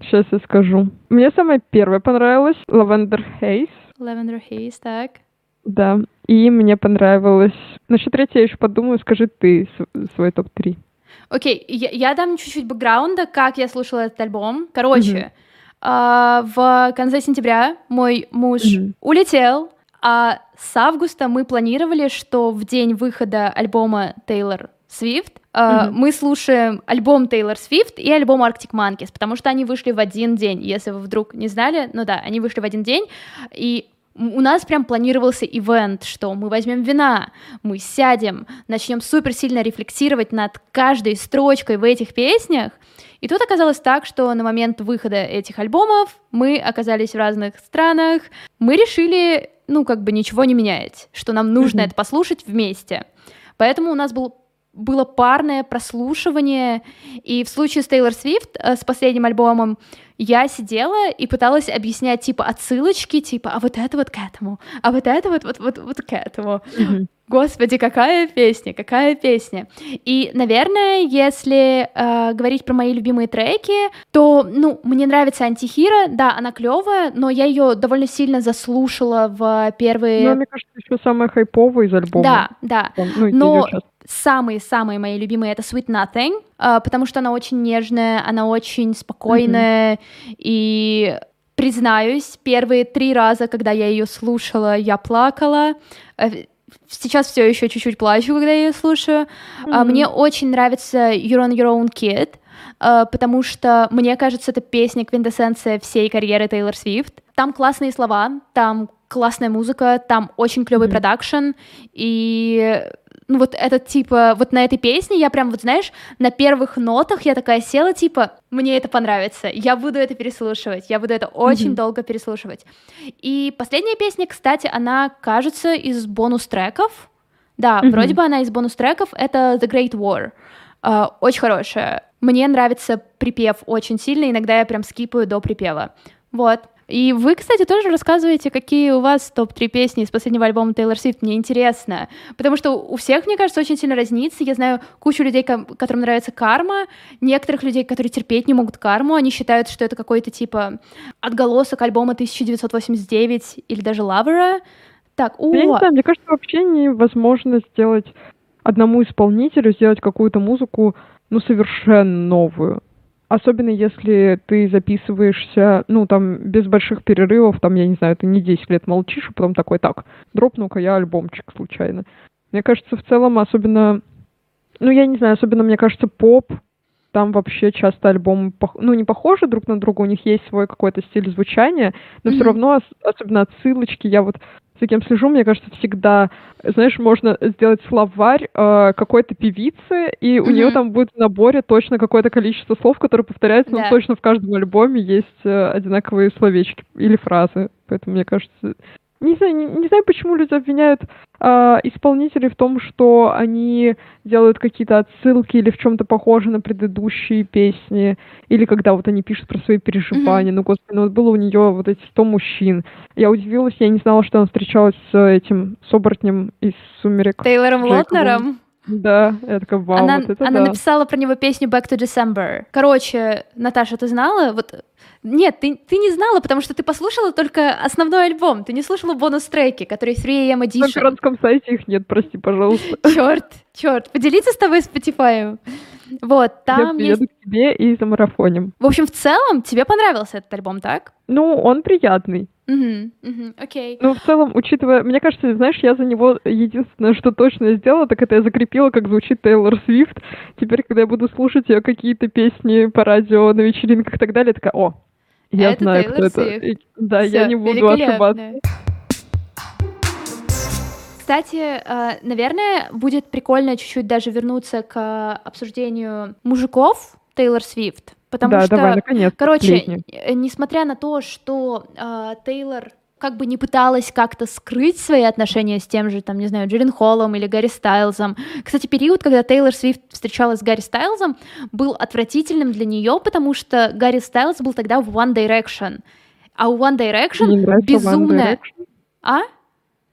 Speaker 2: Сейчас я скажу. Мне самая первая понравилась Lavender Haze.
Speaker 1: Lavender Haze, так.
Speaker 2: Да. И мне понравилось... Насчет третьей я еще подумаю, скажи ты св- свой топ-3.
Speaker 1: Окей, я, я дам чуть-чуть бэкграунда, как я слушала этот альбом. Короче, а, в конце сентября мой муж
Speaker 2: Мгм.
Speaker 1: улетел, а с августа мы планировали, что в день выхода альбома Тейлор Свифт
Speaker 2: Мгм.
Speaker 1: мы слушаем альбом Тейлор Свифт и альбом Arctic Monkeys, потому что они вышли в один день, если вы вдруг не знали, ну да, они вышли в один день, и у нас прям планировался ивент, что мы возьмем вина, мы сядем, начнем супер сильно рефлексировать над каждой строчкой в этих песнях. И тут оказалось так, что на момент выхода этих альбомов мы оказались в разных странах. Мы решили, ну, как бы ничего не менять, что нам нужно это послушать вместе. Поэтому у нас был было парное прослушивание, и в случае с Тейлор Свифт, э, с последним альбомом, я сидела и пыталась объяснять, типа, отсылочки, типа, а вот это вот к этому, а вот это вот, вот, вот, вот к этому. Господи, какая песня, какая песня. И, наверное, если э, говорить про мои любимые треки, то, ну, мне нравится Антихира, да, она клевая, но я ее довольно сильно заслушала в первые...
Speaker 2: Ну, мне кажется, еще самая хайповая из альбома.
Speaker 1: да, да.
Speaker 2: Там, ну,
Speaker 1: Но. Самые-самые мои любимые это Sweet Nothing, а, потому что она очень нежная, она очень спокойная, и признаюсь, первые три раза, когда я ее слушала, я плакала. Э, Сейчас все еще чуть-чуть плачу, когда я ее слушаю. А,
Speaker 2: Мгм.
Speaker 1: Мне очень нравится You're on Your Own Kid, а, потому что, мне кажется, это песня квинтэссенция всей карьеры Тейлор Свифт. Там классные слова, там классная музыка, там очень клевый продакшн, и ну вот этот типа, вот на этой песне я прям, вот знаешь, на первых нотах я такая села, типа, мне это понравится, я буду это переслушивать, я буду это очень
Speaker 2: Мгм.
Speaker 1: долго переслушивать. И последняя песня, кстати, она, кажется, из бонус-треков. Да,
Speaker 2: Мгм.
Speaker 1: вроде бы она из бонус-треков, это The Great War. А, очень хорошая. Мне нравится припев очень сильно, иногда я прям скипаю до припева. Вот. И вы, кстати, тоже рассказываете, какие у вас топ-3 песни из последнего альбома Тейлор Свифт. Мне интересно. Потому что у всех, мне кажется, очень сильно разнится. Я знаю кучу людей, которым нравится карма, некоторых людей, которые терпеть не могут карму. Они считают, что это какой-то типа отголосок альбома 1989 или даже Лавера. Так, о,
Speaker 2: Я не знаю, мне кажется, вообще невозможно сделать одному исполнителю сделать какую-то музыку, ну, совершенно новую. Особенно если ты записываешься, ну, там, без больших перерывов, там, я не знаю, ты не 10 лет молчишь, а потом такой, так, дропну-ка я альбомчик случайно. Мне кажется, в целом, особенно, ну, я не знаю, особенно, мне кажется, поп, там вообще часто альбомы, ну, не похожи друг на друга, у них есть свой какой-то стиль звучания, но все
Speaker 1: Мгм.
Speaker 2: равно, ос- особенно отсылочки, я вот за кем слежу, мне кажется, всегда, знаешь, можно сделать словарь э, какой-то певицы, и у нее
Speaker 1: Мгм.
Speaker 2: там будет в наборе точно какое-то количество слов, которые повторяются,
Speaker 1: Да.
Speaker 2: но точно в каждом альбоме есть э, одинаковые словечки или фразы. Поэтому, мне кажется, не знаю, не, не знаю, почему люди обвиняют а, исполнителей в том, что они делают какие-то отсылки или в чем-то похожи на предыдущие песни, или когда вот они пишут про свои переживания. Ну, господи, ну вот было у нее вот эти 100 мужчин. Я удивилась, я не знала, что она встречалась с этим, с оборотнем из «Сумерек».
Speaker 1: Тейлором. Лотнером.
Speaker 2: Да, я такая, вау,
Speaker 1: она
Speaker 2: вот это
Speaker 1: она
Speaker 2: да.
Speaker 1: написала про него песню Back to December. Короче, Наташа, ты знала? Вот нет, ты, ты не знала, потому что ты послушала только основной альбом. Ты не слушала бонус-треки, которые 3AM
Speaker 2: На
Speaker 1: Edition.
Speaker 2: пиратском сайте их нет, прости, пожалуйста.
Speaker 1: Черт, черт. Поделиться с тобой Spotify. Вот,
Speaker 2: Я
Speaker 1: там есть...
Speaker 2: приеду к тебе и за марафонем.
Speaker 1: В общем, в целом, тебе понравился этот альбом, так?
Speaker 2: Ну, он приятный.
Speaker 1: Угу, угу, окей.
Speaker 2: Ну, в целом, учитывая, мне кажется, знаешь, я за него единственное, что точно я сделала, так это я закрепила, как звучит Тейлор Свифт. Теперь, когда я буду слушать ее какие-то песни по радио на вечеринках и так далее, такая, о, я
Speaker 1: Это
Speaker 2: знаю,
Speaker 1: Тейлор
Speaker 2: кто это.
Speaker 1: Свифт.
Speaker 2: Да, я
Speaker 1: Всё,
Speaker 2: не буду ошибаться.
Speaker 1: Кстати, э, наверное, будет прикольно чуть-чуть даже вернуться к обсуждению мужиков Тейлор Свифт, потому
Speaker 2: да,
Speaker 1: что,
Speaker 2: давай, наконец.
Speaker 1: короче, э, несмотря на то, что э, Тейлор как бы не пыталась как-то скрыть свои отношения с тем же, там, не знаю, Джерин Холлом или Гарри Стайлзом. Кстати, период, когда Тейлор Свифт встречалась с Гарри Стайлзом, был отвратительным для нее, потому что Гарри Стайлз был тогда в One Direction. А у One Direction
Speaker 2: One
Speaker 1: безумная...
Speaker 2: Direction.
Speaker 1: А?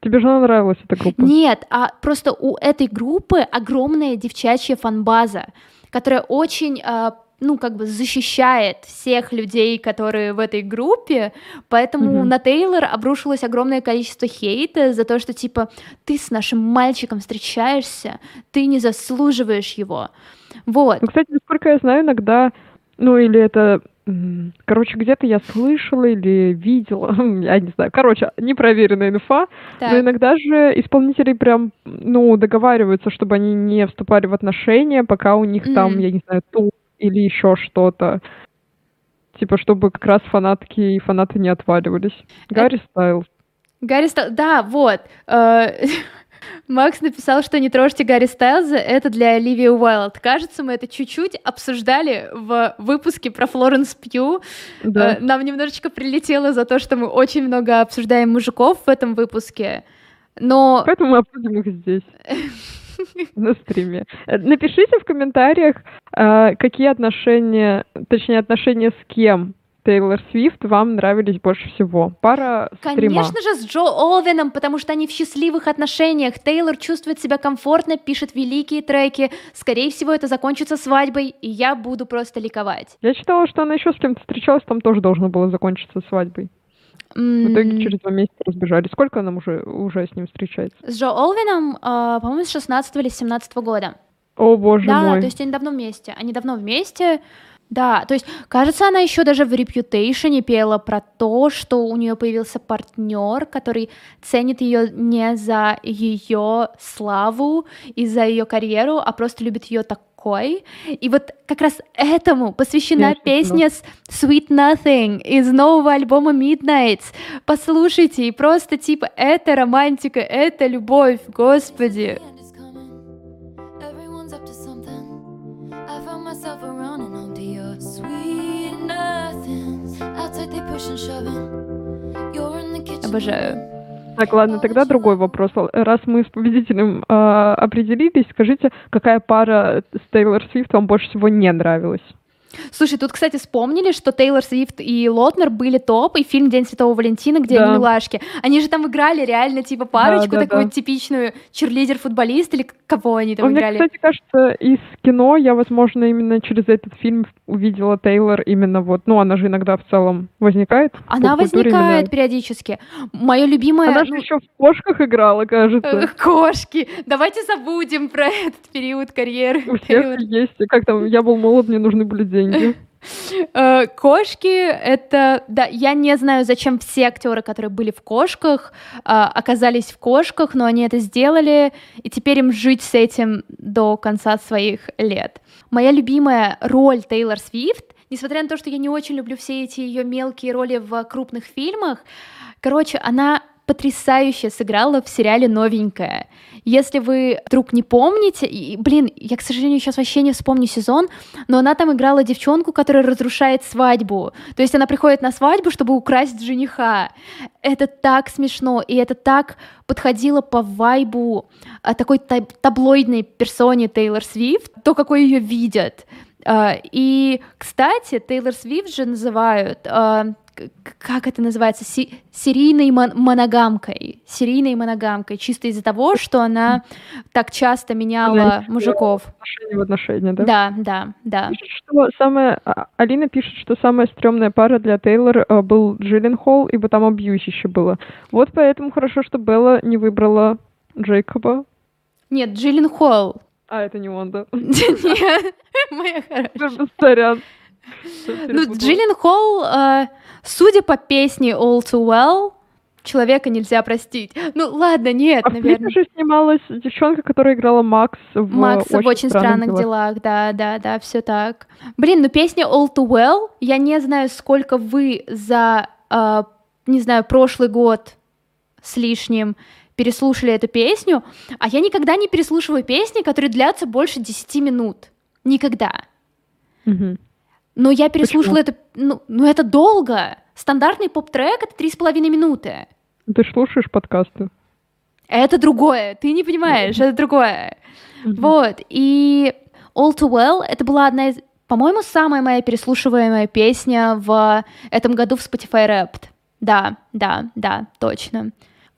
Speaker 2: Тебе же она нравилась эта группа.
Speaker 1: Нет, а просто у этой группы огромная девчачья фанбаза, которая очень, а, ну, как бы защищает всех людей, которые в этой группе, поэтому
Speaker 2: Мгм.
Speaker 1: на Тейлор обрушилось огромное количество хейта за то, что, типа, ты с нашим мальчиком встречаешься, ты не заслуживаешь его. Вот.
Speaker 2: Ну, кстати, насколько я знаю, иногда, ну, или это, короче, где-то я слышала или видела, я не знаю, короче, непроверенная инфа,
Speaker 1: Так.
Speaker 2: Но иногда же исполнители прям, ну, договариваются, чтобы они не вступали в отношения, пока у них там,
Speaker 1: Мгм.
Speaker 2: я не знаю, тур или еще что-то. Типа, чтобы как раз фанатки и фанаты не отваливались. Гарри Стайлз.
Speaker 1: Гарри Стайлз, да, вот. э, Макс написал, что не трожьте Гарри Стайлза, это для Оливии Уайлд. Кажется, мы это чуть-чуть обсуждали в выпуске про Флоренс Пью.
Speaker 2: Да.
Speaker 1: Э, Нам немножечко прилетело за то, что мы очень много обсуждаем мужиков в этом выпуске. Но
Speaker 2: Поэтому мы обсудим их здесь. На стриме. Э, Напишите в комментариях, э, какие отношения, точнее, отношения с кем Тейлор Свифт вам нравились больше всего. Пара стрима.
Speaker 1: Конечно же, с Джо Олвином, потому что они в счастливых отношениях. Тейлор чувствует себя комфортно, пишет великие треки. Скорее всего, это закончится свадьбой, и я буду просто ликовать.
Speaker 2: Я читала, что она еще с кем-то встречалась, там тоже должно было закончиться свадьбой. В итоге через два месяца разбежались. Сколько она уже, уже с ним встречается?
Speaker 1: С Джо Олвином, а, по-моему, с 16 или 17 года.
Speaker 2: О, боже
Speaker 1: да,
Speaker 2: мой.
Speaker 1: то есть они давно вместе. Они давно вместе. Да, то есть, кажется, она еще даже в Reputation пела про то, что у нее появился партнер, который ценит ее не за ее славу и за ее карьеру, а просто любит ее такой. И вот как раз этому посвящена
Speaker 2: Конечно,
Speaker 1: песня с Sweet Nothing из нового альбома Midnight. Послушайте, и просто типа это романтика, это любовь, господи. Обожаю.
Speaker 2: Так, ладно, тогда другой вопрос. Раз мы с победителем э, определились, скажите, какая пара с Тейлор Свифт вам больше всего не нравилась?
Speaker 1: Слушай, тут, кстати, вспомнили, что Тейлор Свифт и Лотнер были топ, и фильм «День Святого Валентина», где
Speaker 2: Да.
Speaker 1: они милашки. Они же там играли реально, типа, парочку,
Speaker 2: да,
Speaker 1: такую
Speaker 2: да.
Speaker 1: типичную черлидер-футболист, или кого они там
Speaker 2: Мне,
Speaker 1: играли.
Speaker 2: кстати, кажется, из кино я, возможно, именно через этот фильм увидела Тейлор именно вот, ну, она же иногда в целом возникает.
Speaker 1: Она возникает
Speaker 2: именно.
Speaker 1: периодически. Мое любимое...
Speaker 2: Она же
Speaker 1: ну,
Speaker 2: еще в кошках играла,
Speaker 1: э,
Speaker 2: кажется.
Speaker 1: Кошки. Давайте забудем про этот период карьеры.
Speaker 2: У всех
Speaker 1: Тейлор.
Speaker 2: есть. Как там, я был молод, мне нужны были деньги.
Speaker 1: Э, Кошки это, да, я не знаю, зачем все актеры, которые были в кошках, э, оказались в кошках, но они это сделали, и теперь им жить с этим до конца своих лет. Моя любимая роль Тейлор Свифт, несмотря на то, что я не очень люблю все эти ее мелкие роли в крупных фильмах, короче, она потрясающе сыграла в сериале «Новенькая». Если вы вдруг не помните, и, блин, я, к сожалению, сейчас вообще не вспомню сезон, но она там играла девчонку, которая разрушает свадьбу. То есть она приходит на свадьбу, чтобы украсть жениха. Это так смешно, и это так подходило по вайбу а, такой таб- таблоидной персоне Тейлор Свифт, то, какой ее видят. А, И, кстати, Тейлор Свифт же называют, а, как это называется, Си- серийной мон- моногамкой. Серийной моногамкой, чисто из-за того, что она так часто меняла
Speaker 2: Знаете,
Speaker 1: мужиков.
Speaker 2: Отношения в отношения, да?
Speaker 1: Да, да, да.
Speaker 2: Пишет, что самая... а, Алина пишет, что самая стрёмная пара для Тейлор э, был Джиллен Холл, ибо там абьюз еще было. Вот поэтому хорошо, что Белла не выбрала Джейкоба.
Speaker 1: Нет, Джиллин Холл.
Speaker 2: А, это не он, да?
Speaker 1: Нет, моя хорошая.
Speaker 2: Сорян.
Speaker 1: Ну, Джиллин Холл, э, судя по песне All Too Well, человека нельзя простить. Ну, ладно, нет,
Speaker 2: А в
Speaker 1: наверное.
Speaker 2: же снималась девчонка, которая играла Макс в
Speaker 1: Макс
Speaker 2: «Очень,
Speaker 1: в очень странных делах, да, да, да, все так. Блин, ну песня All Too Well, я не знаю, сколько вы за, э, не знаю, прошлый год с лишним переслушали эту песню, а я никогда не переслушиваю песни, которые длятся больше 10 минут. Никогда.
Speaker 2: Мгм.
Speaker 1: Но я переслушала это, ну, ну это долго. Стандартный поп-трек — это три с половиной минуты.
Speaker 2: Ты слушаешь подкасты?
Speaker 1: Это другое, ты не понимаешь, это другое. Вот, и All Too Well — это была одна из, по-моему, самая моя переслушиваемая песня в этом году в Spotify Wrapped. Да, да, да, точно.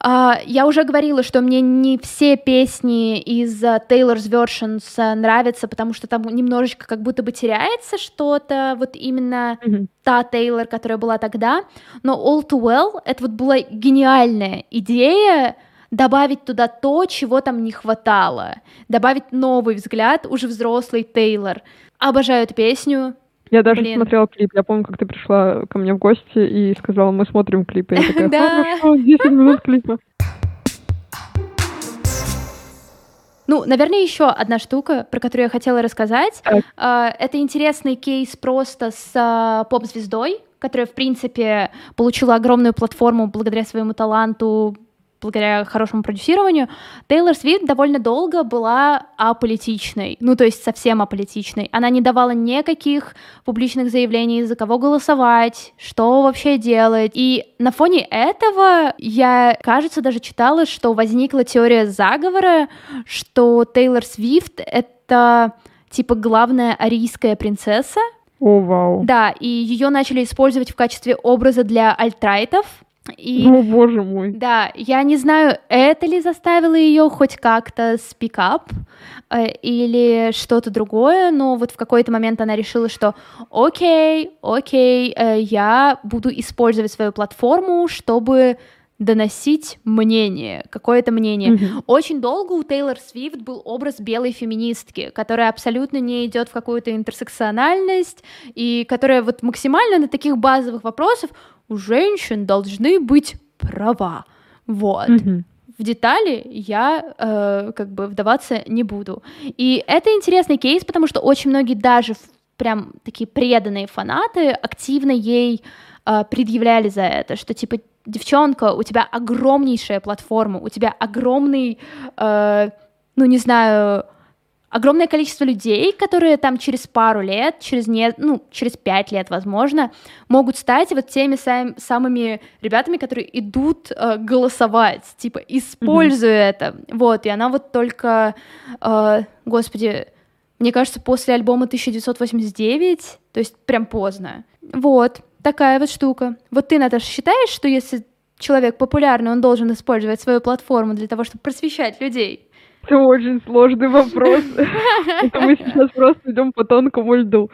Speaker 1: А, я уже говорила, что мне не все песни из а, Taylor's Versions а, нравятся, потому что там немножечко как будто бы теряется что-то, вот именно
Speaker 2: Мгм.
Speaker 1: та Тейлор, которая была тогда, но All Too Well — это вот была гениальная идея добавить туда то, чего там не хватало, добавить новый взгляд уже взрослый Тейлор. Обожаю эту песню.
Speaker 2: Я даже
Speaker 1: Блин.
Speaker 2: смотрела клип. Я помню, как ты пришла ко мне в гости и сказала, мы смотрим клип. И я такая, хорошо, 10 минут клипа.
Speaker 1: Ну, наверное, еще одна штука, про которую я хотела рассказать. А, Это интересный кейс просто с а, поп-звездой, которая, в принципе, получила огромную платформу благодаря своему таланту, благодаря хорошему продюсированию. Тейлор Свифт довольно долго была аполитичной, ну, то есть совсем аполитичной. Она не давала никаких публичных заявлений, за кого голосовать, что вообще делать. И на фоне этого я, кажется, даже читала, что возникла теория заговора, что Тейлор Свифт — это типа главная арийская принцесса,
Speaker 2: О, вау.
Speaker 1: да, и ее начали использовать в качестве образа для альтрайтов. И
Speaker 2: О, боже мой.
Speaker 1: да, я не знаю, это ли заставило ее хоть как-то up э, или что-то другое, но вот в какой-то момент она решила, что окей, окей, э, я буду использовать свою платформу, чтобы доносить мнение, какое-то мнение.
Speaker 2: Мгм.
Speaker 1: Очень долго у Тейлор Свифт был образ белой феминистки, которая абсолютно не идет в какую-то интерсекциональность и которая вот максимально на таких базовых вопросах у женщин должны быть права. Вот.
Speaker 2: Мгм.
Speaker 1: В детали я э, как бы вдаваться не буду. И это интересный кейс, потому что очень многие даже прям такие преданные фанаты активно ей э, предъявляли за это, что типа девчонка, у тебя огромнейшая платформа, у тебя огромный, э, ну не знаю, огромное количество людей, которые там через пару лет, через не, ну, через пять лет, возможно, могут стать вот теми сам, самыми ребятами, которые идут э, голосовать, типа, используя mm-hmm. это. Вот, и она вот только, э, господи, мне кажется, после альбома 1989, то есть прям поздно. Вот, такая вот штука. Вот ты, Наташа, считаешь, что если человек популярный, он должен использовать свою платформу для того, чтобы просвещать людей?
Speaker 2: Это очень сложный вопрос. Это мы сейчас просто идем по тонкому льду.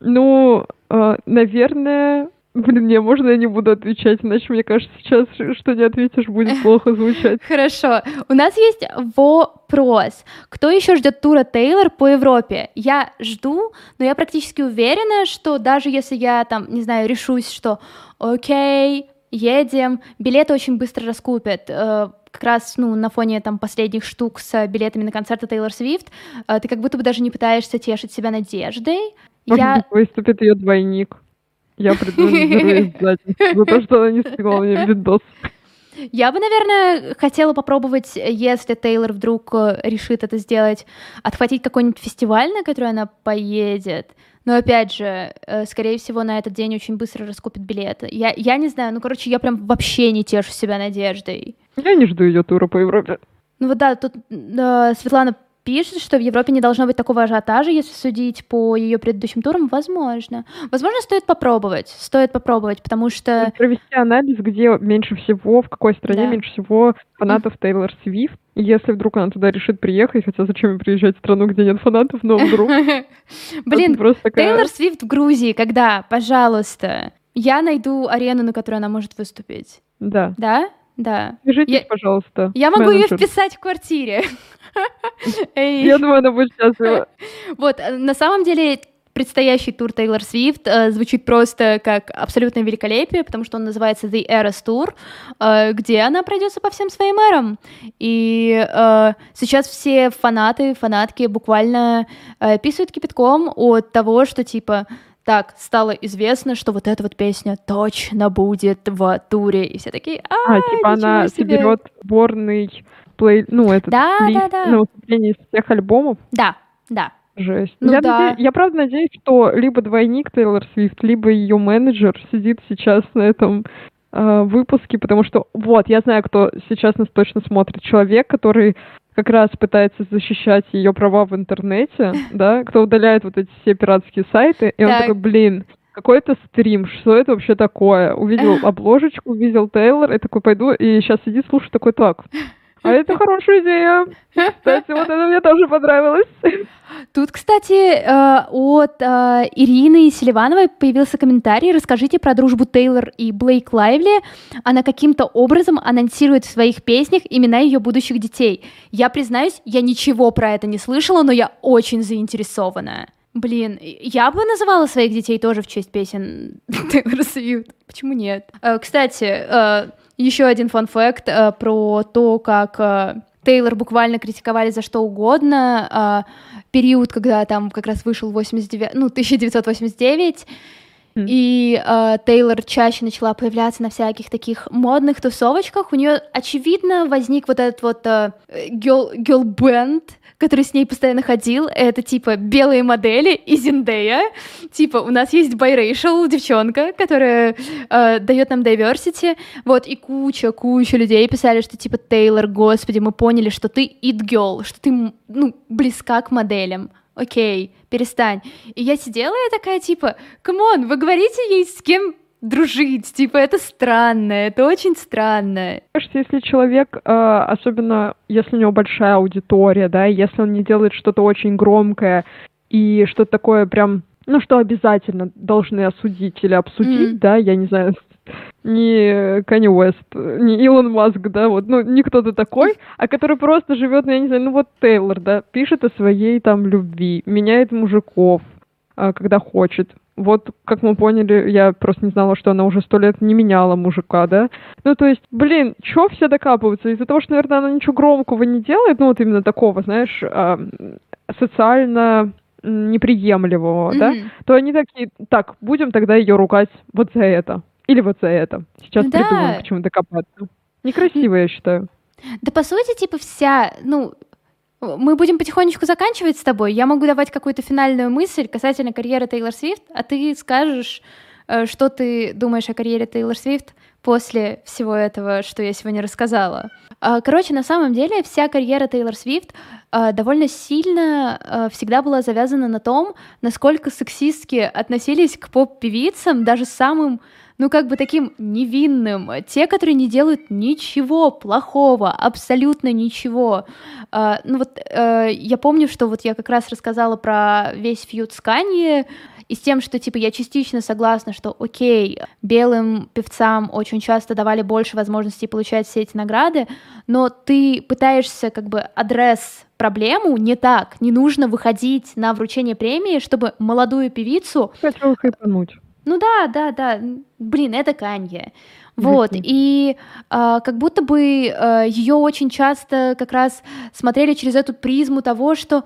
Speaker 2: Ну, а, наверное, Блин, не, можно я не буду отвечать, иначе мне кажется, сейчас, что не ответишь, будет плохо звучать.
Speaker 1: Хорошо. У нас есть вопрос. Кто еще ждет тура Тейлор по Европе? Я жду, но я практически уверена, что даже если я там, не знаю, решусь, что окей, едем, билеты очень быстро раскупят э, как раз ну, на фоне там последних штук с билетами на концерты Тейлор Свифт, э, ты как будто бы даже не пытаешься тешить себя надеждой.
Speaker 2: Я... Выступит ее двойник. Я приду за то, что она не скинула мне видос.
Speaker 1: Я бы, наверное, хотела попробовать, если Тейлор вдруг э, решит это сделать, отхватить какой-нибудь фестиваль, на который она поедет. Но опять же, э, скорее всего, на этот день очень быстро раскупят билеты. Я, я не знаю, ну, короче, я прям вообще не тешу себя надеждой.
Speaker 2: Я не жду ее тура по Европе.
Speaker 1: Ну вот да, тут э, Светлана пишет, что в Европе не должно быть такого ажиотажа, если судить по ее предыдущим турам, возможно. Возможно, стоит попробовать, стоит попробовать, потому что...
Speaker 2: Провести анализ, где меньше всего, в какой стране да. меньше всего фанатов Тейлор Свифт. Если вдруг она туда решит приехать, хотя зачем ей приезжать в страну, где нет фанатов, но вдруг...
Speaker 1: Блин, Тейлор Свифт в Грузии, когда? Пожалуйста. Я найду арену, на которой она может выступить.
Speaker 2: Да.
Speaker 1: Да? Да.
Speaker 2: Свяжитесь, я, пожалуйста.
Speaker 1: Я могу ее вписать в квартире.
Speaker 2: Я думаю, она будет счастлива.
Speaker 1: Вот, э, на самом деле, предстоящий тур Тейлор Свифт э, звучит просто как абсолютное великолепие, потому что он называется The Eras Tour, э, где она пройдется по всем своим эрам. И э, сейчас все фанаты, фанатки буквально э, писают кипятком от того, что типа так, стало известно, что вот эта вот песня точно будет в туре, и все такие, а,
Speaker 2: а типа она себе. соберет сборный плей, ну, этот
Speaker 1: да, да, да.
Speaker 2: на выступление из всех альбомов.
Speaker 1: Да, да.
Speaker 2: Жесть. Ну, я, да. надеюсь, я правда надеюсь, что либо двойник Тейлор Свифт, либо ее менеджер сидит сейчас на этом э, выпуске, потому что вот, я знаю, кто сейчас нас точно смотрит. Человек, который как раз пытается защищать ее права в интернете, да, кто удаляет вот эти все пиратские сайты, и он такой, блин, какой-то стрим, что это вообще такое? Увидел обложечку, увидел Тейлор, и такой пойду, и сейчас сидит, слушает такой, так, а это хорошая идея. Кстати, вот это мне тоже понравилось.
Speaker 1: Тут, кстати, э, от э, Ирины Селивановой появился комментарий. Расскажите про дружбу Тейлор и Блейк Лайвли. Она каким-то образом анонсирует в своих песнях имена ее будущих детей. Я признаюсь, я ничего про это не слышала, но я очень заинтересована. Блин, я бы называла своих детей тоже в честь песен Тейлор Свифт. Почему нет? Э, кстати, еще один фан-факт про то, как Тейлор буквально критиковали за что угодно. Э, период, когда там как раз вышел 89, ну, 1989, И э, Тейлор чаще начала появляться на всяких таких модных тусовочках. У нее, очевидно, возник вот этот вот э, girl, бенд который с ней постоянно ходил, это типа белые модели и Зиндея. Типа у нас есть biracial девчонка, которая э, дает нам diversity. Вот, и куча, куча людей писали, что типа Тейлор, господи, мы поняли, что ты it girl, что ты, ну, близка к моделям. Окей, перестань. И я сидела и такая, типа, come on, вы говорите ей с кем дружить. Типа, это странно, это очень странно.
Speaker 2: Кажется, если человек, э, особенно если у него большая аудитория, да, если он не делает что-то очень громкое и что-то такое прям, ну, что обязательно должны осудить или обсудить, mm. да, я не знаю, не Канни Уэст, не Илон Маск, да, вот, ну, не кто-то такой, а который просто живет, ну, я не знаю, ну, вот Тейлор, да, пишет о своей там любви, меняет мужиков, а, когда хочет. Вот, как мы поняли, я просто не знала, что она уже сто лет не меняла мужика, да? Ну, то есть, блин, чё все докапываются? Из-за того, что, наверное, она ничего громкого не делает, ну, вот именно такого, знаешь, э, социально неприемлемого, mm-hmm. да? То они такие, так, будем тогда ее ругать вот за это. Или вот за это. Сейчас да. придумаем, к чему докопаться. Некрасиво, я считаю.
Speaker 1: Да, по сути, типа, вся, ну, мы будем потихонечку заканчивать с тобой. Я могу давать какую-то финальную мысль касательно карьеры Тейлор Свифт, а ты скажешь, э, что ты думаешь о карьере Тейлор Свифт после всего этого, что я сегодня рассказала. А, короче, на самом деле вся карьера Тейлор Свифт а, довольно сильно а, всегда была завязана на том, насколько сексистски относились к поп-певицам, даже самым ну, как бы таким невинным, те, которые не делают ничего плохого, абсолютно ничего. Uh, ну вот uh, я помню, что вот я как раз рассказала про весь фьют с Канье, и с тем, что, типа, я частично согласна, что, окей, белым певцам очень часто давали больше возможностей получать все эти награды, но ты пытаешься, как бы, адрес проблему не так. Не нужно выходить на вручение премии, чтобы молодую певицу...
Speaker 2: Хотел хайпануть.
Speaker 1: Ну да, да, да. Блин, это Канье. Вот, и э, как будто бы э, ее очень часто как раз смотрели через эту призму того, что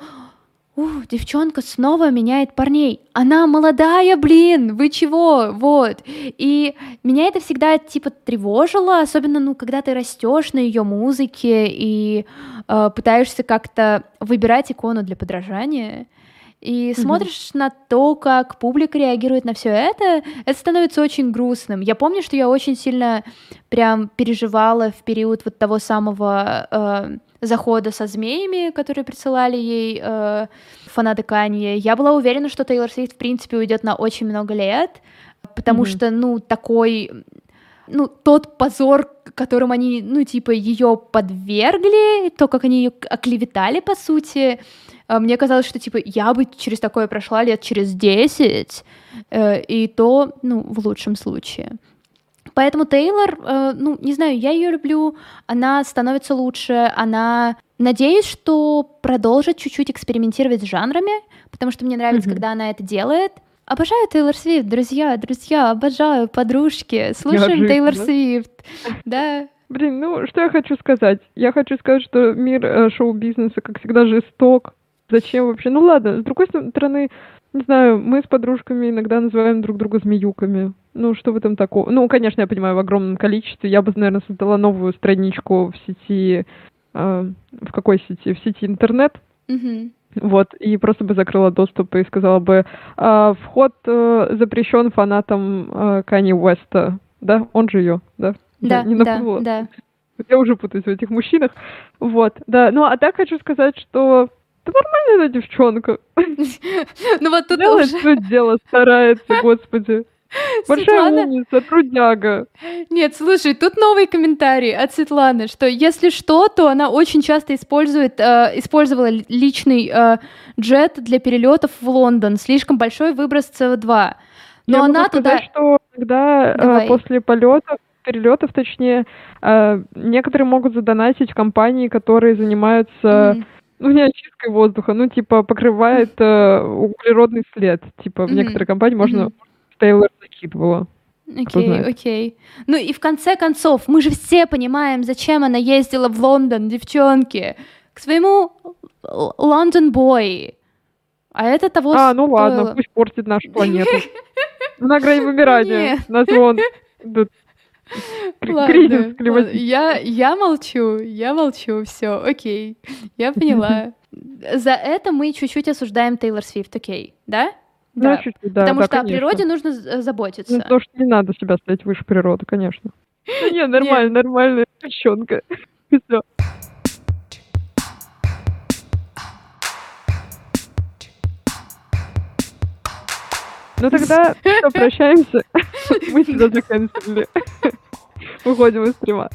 Speaker 1: Ух, девчонка снова меняет парней. Она молодая, блин, вы чего? Вот. И меня это всегда типа тревожило, особенно, ну, когда ты растешь на ее музыке и э, пытаешься как-то выбирать икону для подражания. И mm-hmm. смотришь на то, как публика реагирует на все это, это становится очень грустным. Я помню, что я очень сильно прям переживала в период вот того самого э, захода со змеями, которые присылали ей э, фанаты Канье. Я была уверена, что Тейлор Свифт, в принципе, уйдет на очень много лет, потому mm-hmm. что, ну, такой ну, тот позор, которым они, ну, типа, ее подвергли, то, как они ее оклеветали, по сути, мне казалось, что, типа, я бы через такое прошла лет через 10, э, и то, ну, в лучшем случае. Поэтому Тейлор, э, ну, не знаю, я ее люблю, она становится лучше, она... Надеюсь, что продолжит чуть-чуть экспериментировать с жанрами, потому что мне нравится, mm-hmm. когда она это делает. Обожаю Тейлор Свифт, друзья, друзья, обожаю, подружки, слушаем Тейлор Свифт, да.
Speaker 2: Блин, ну что я хочу сказать? Я хочу сказать, что мир э, шоу-бизнеса, как всегда, жесток. Зачем вообще? Ну ладно, с другой стороны, не знаю, мы с подружками иногда называем друг друга змеюками. Ну, что в этом такого? Ну, конечно, я понимаю, в огромном количестве. Я бы, наверное, создала новую страничку в сети... Э, в какой сети? В сети интернет.
Speaker 1: Mm-hmm.
Speaker 2: Вот, и просто бы закрыла доступ и сказала бы, э, вход э, запрещен фанатам э, Кани Уэста. Да? Он же ее, да?
Speaker 1: Да,
Speaker 2: не
Speaker 1: да, да.
Speaker 2: Я уже путаюсь в этих мужчинах. Вот, да. Ну, а так хочу сказать, что ты нормальная девчонка.
Speaker 1: Ну вот тут
Speaker 2: Делает уже... дело, старается, господи. Большая Светлана... умница, трудяга.
Speaker 1: Нет, слушай, тут новый комментарий от Светланы, что если что, то она очень часто использует, э, использовала личный э, джет для перелетов в Лондон. Слишком большой выброс СО2. Но
Speaker 2: Я
Speaker 1: она
Speaker 2: могу сказать,
Speaker 1: туда...
Speaker 2: что когда э, после полетов, перелетов, точнее, э, некоторые могут задонатить компании, которые занимаются mm-hmm ну, не очисткой воздуха, ну, типа, покрывает э, углеродный след. Типа, в некоторые компании можно. Тейлор закидывала.
Speaker 1: Окей, окей. Ну и в конце концов, мы же все понимаем, зачем она ездила в Лондон, девчонки, к своему Лондон Бой. А это того
Speaker 2: А, ну ладно, пусть портит нашу планету. На грани вымирания. Нас вон
Speaker 1: Ладно, ладно. Я, я молчу, я молчу, все, окей, я поняла. За это мы чуть-чуть осуждаем Тейлор Свифт, окей, да?
Speaker 2: Да, да. чуть-чуть, да.
Speaker 1: Потому
Speaker 2: да,
Speaker 1: что
Speaker 2: конечно.
Speaker 1: о природе нужно э, заботиться.
Speaker 2: Ну, то, что не надо себя ставить выше природы, конечно. Ну, не, нормально, нормальная девчонка. Все. Ну тогда все, прощаемся. Мы тебя заканчивали. Выходим из стрима.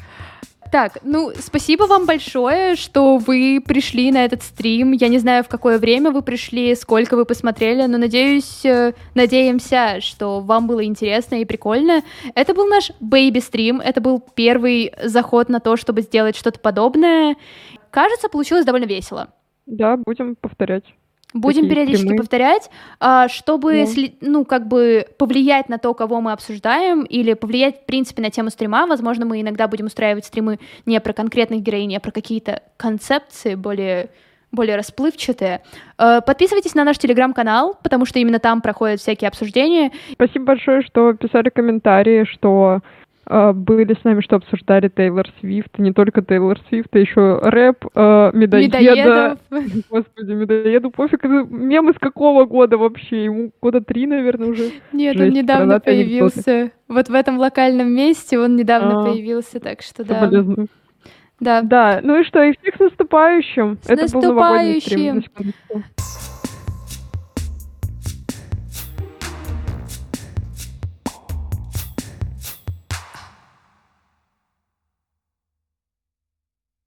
Speaker 1: Так, ну, спасибо вам большое, что вы пришли на этот стрим. Я не знаю, в какое время вы пришли, сколько вы посмотрели, но надеюсь, э, надеемся, что вам было интересно и прикольно. Это был наш бэйби-стрим, это был первый заход на то, чтобы сделать что-то подобное. Кажется, получилось довольно весело.
Speaker 2: Да, будем повторять.
Speaker 1: Будем периодически стримы. повторять, а, чтобы, да. ну, как бы повлиять на то, кого мы обсуждаем, или повлиять, в принципе, на тему стрима. Возможно, мы иногда будем устраивать стримы не про конкретных героинь, а про какие-то концепции более более расплывчатые. А, подписывайтесь на наш телеграм-канал, потому что именно там проходят всякие обсуждения.
Speaker 2: Спасибо большое, что писали комментарии, что были с нами, что обсуждали Тейлор Свифт, не только Тейлор Свифт, а еще рэп, э, медоеда.
Speaker 1: Медоедов.
Speaker 2: Господи, медоеду пофиг. Это мем из какого года вообще? Ему года три, наверное, уже.
Speaker 1: Нет, он
Speaker 2: Жесть,
Speaker 1: недавно
Speaker 2: бородатые анекдоты.
Speaker 1: появился. Вот в этом локальном месте он недавно
Speaker 2: А.
Speaker 1: появился, так что да.
Speaker 2: Соболезную.
Speaker 1: Да.
Speaker 2: Да, ну и что, и всех с наступающим.
Speaker 1: С
Speaker 2: Это был новогодний стрим,
Speaker 1: наступающим.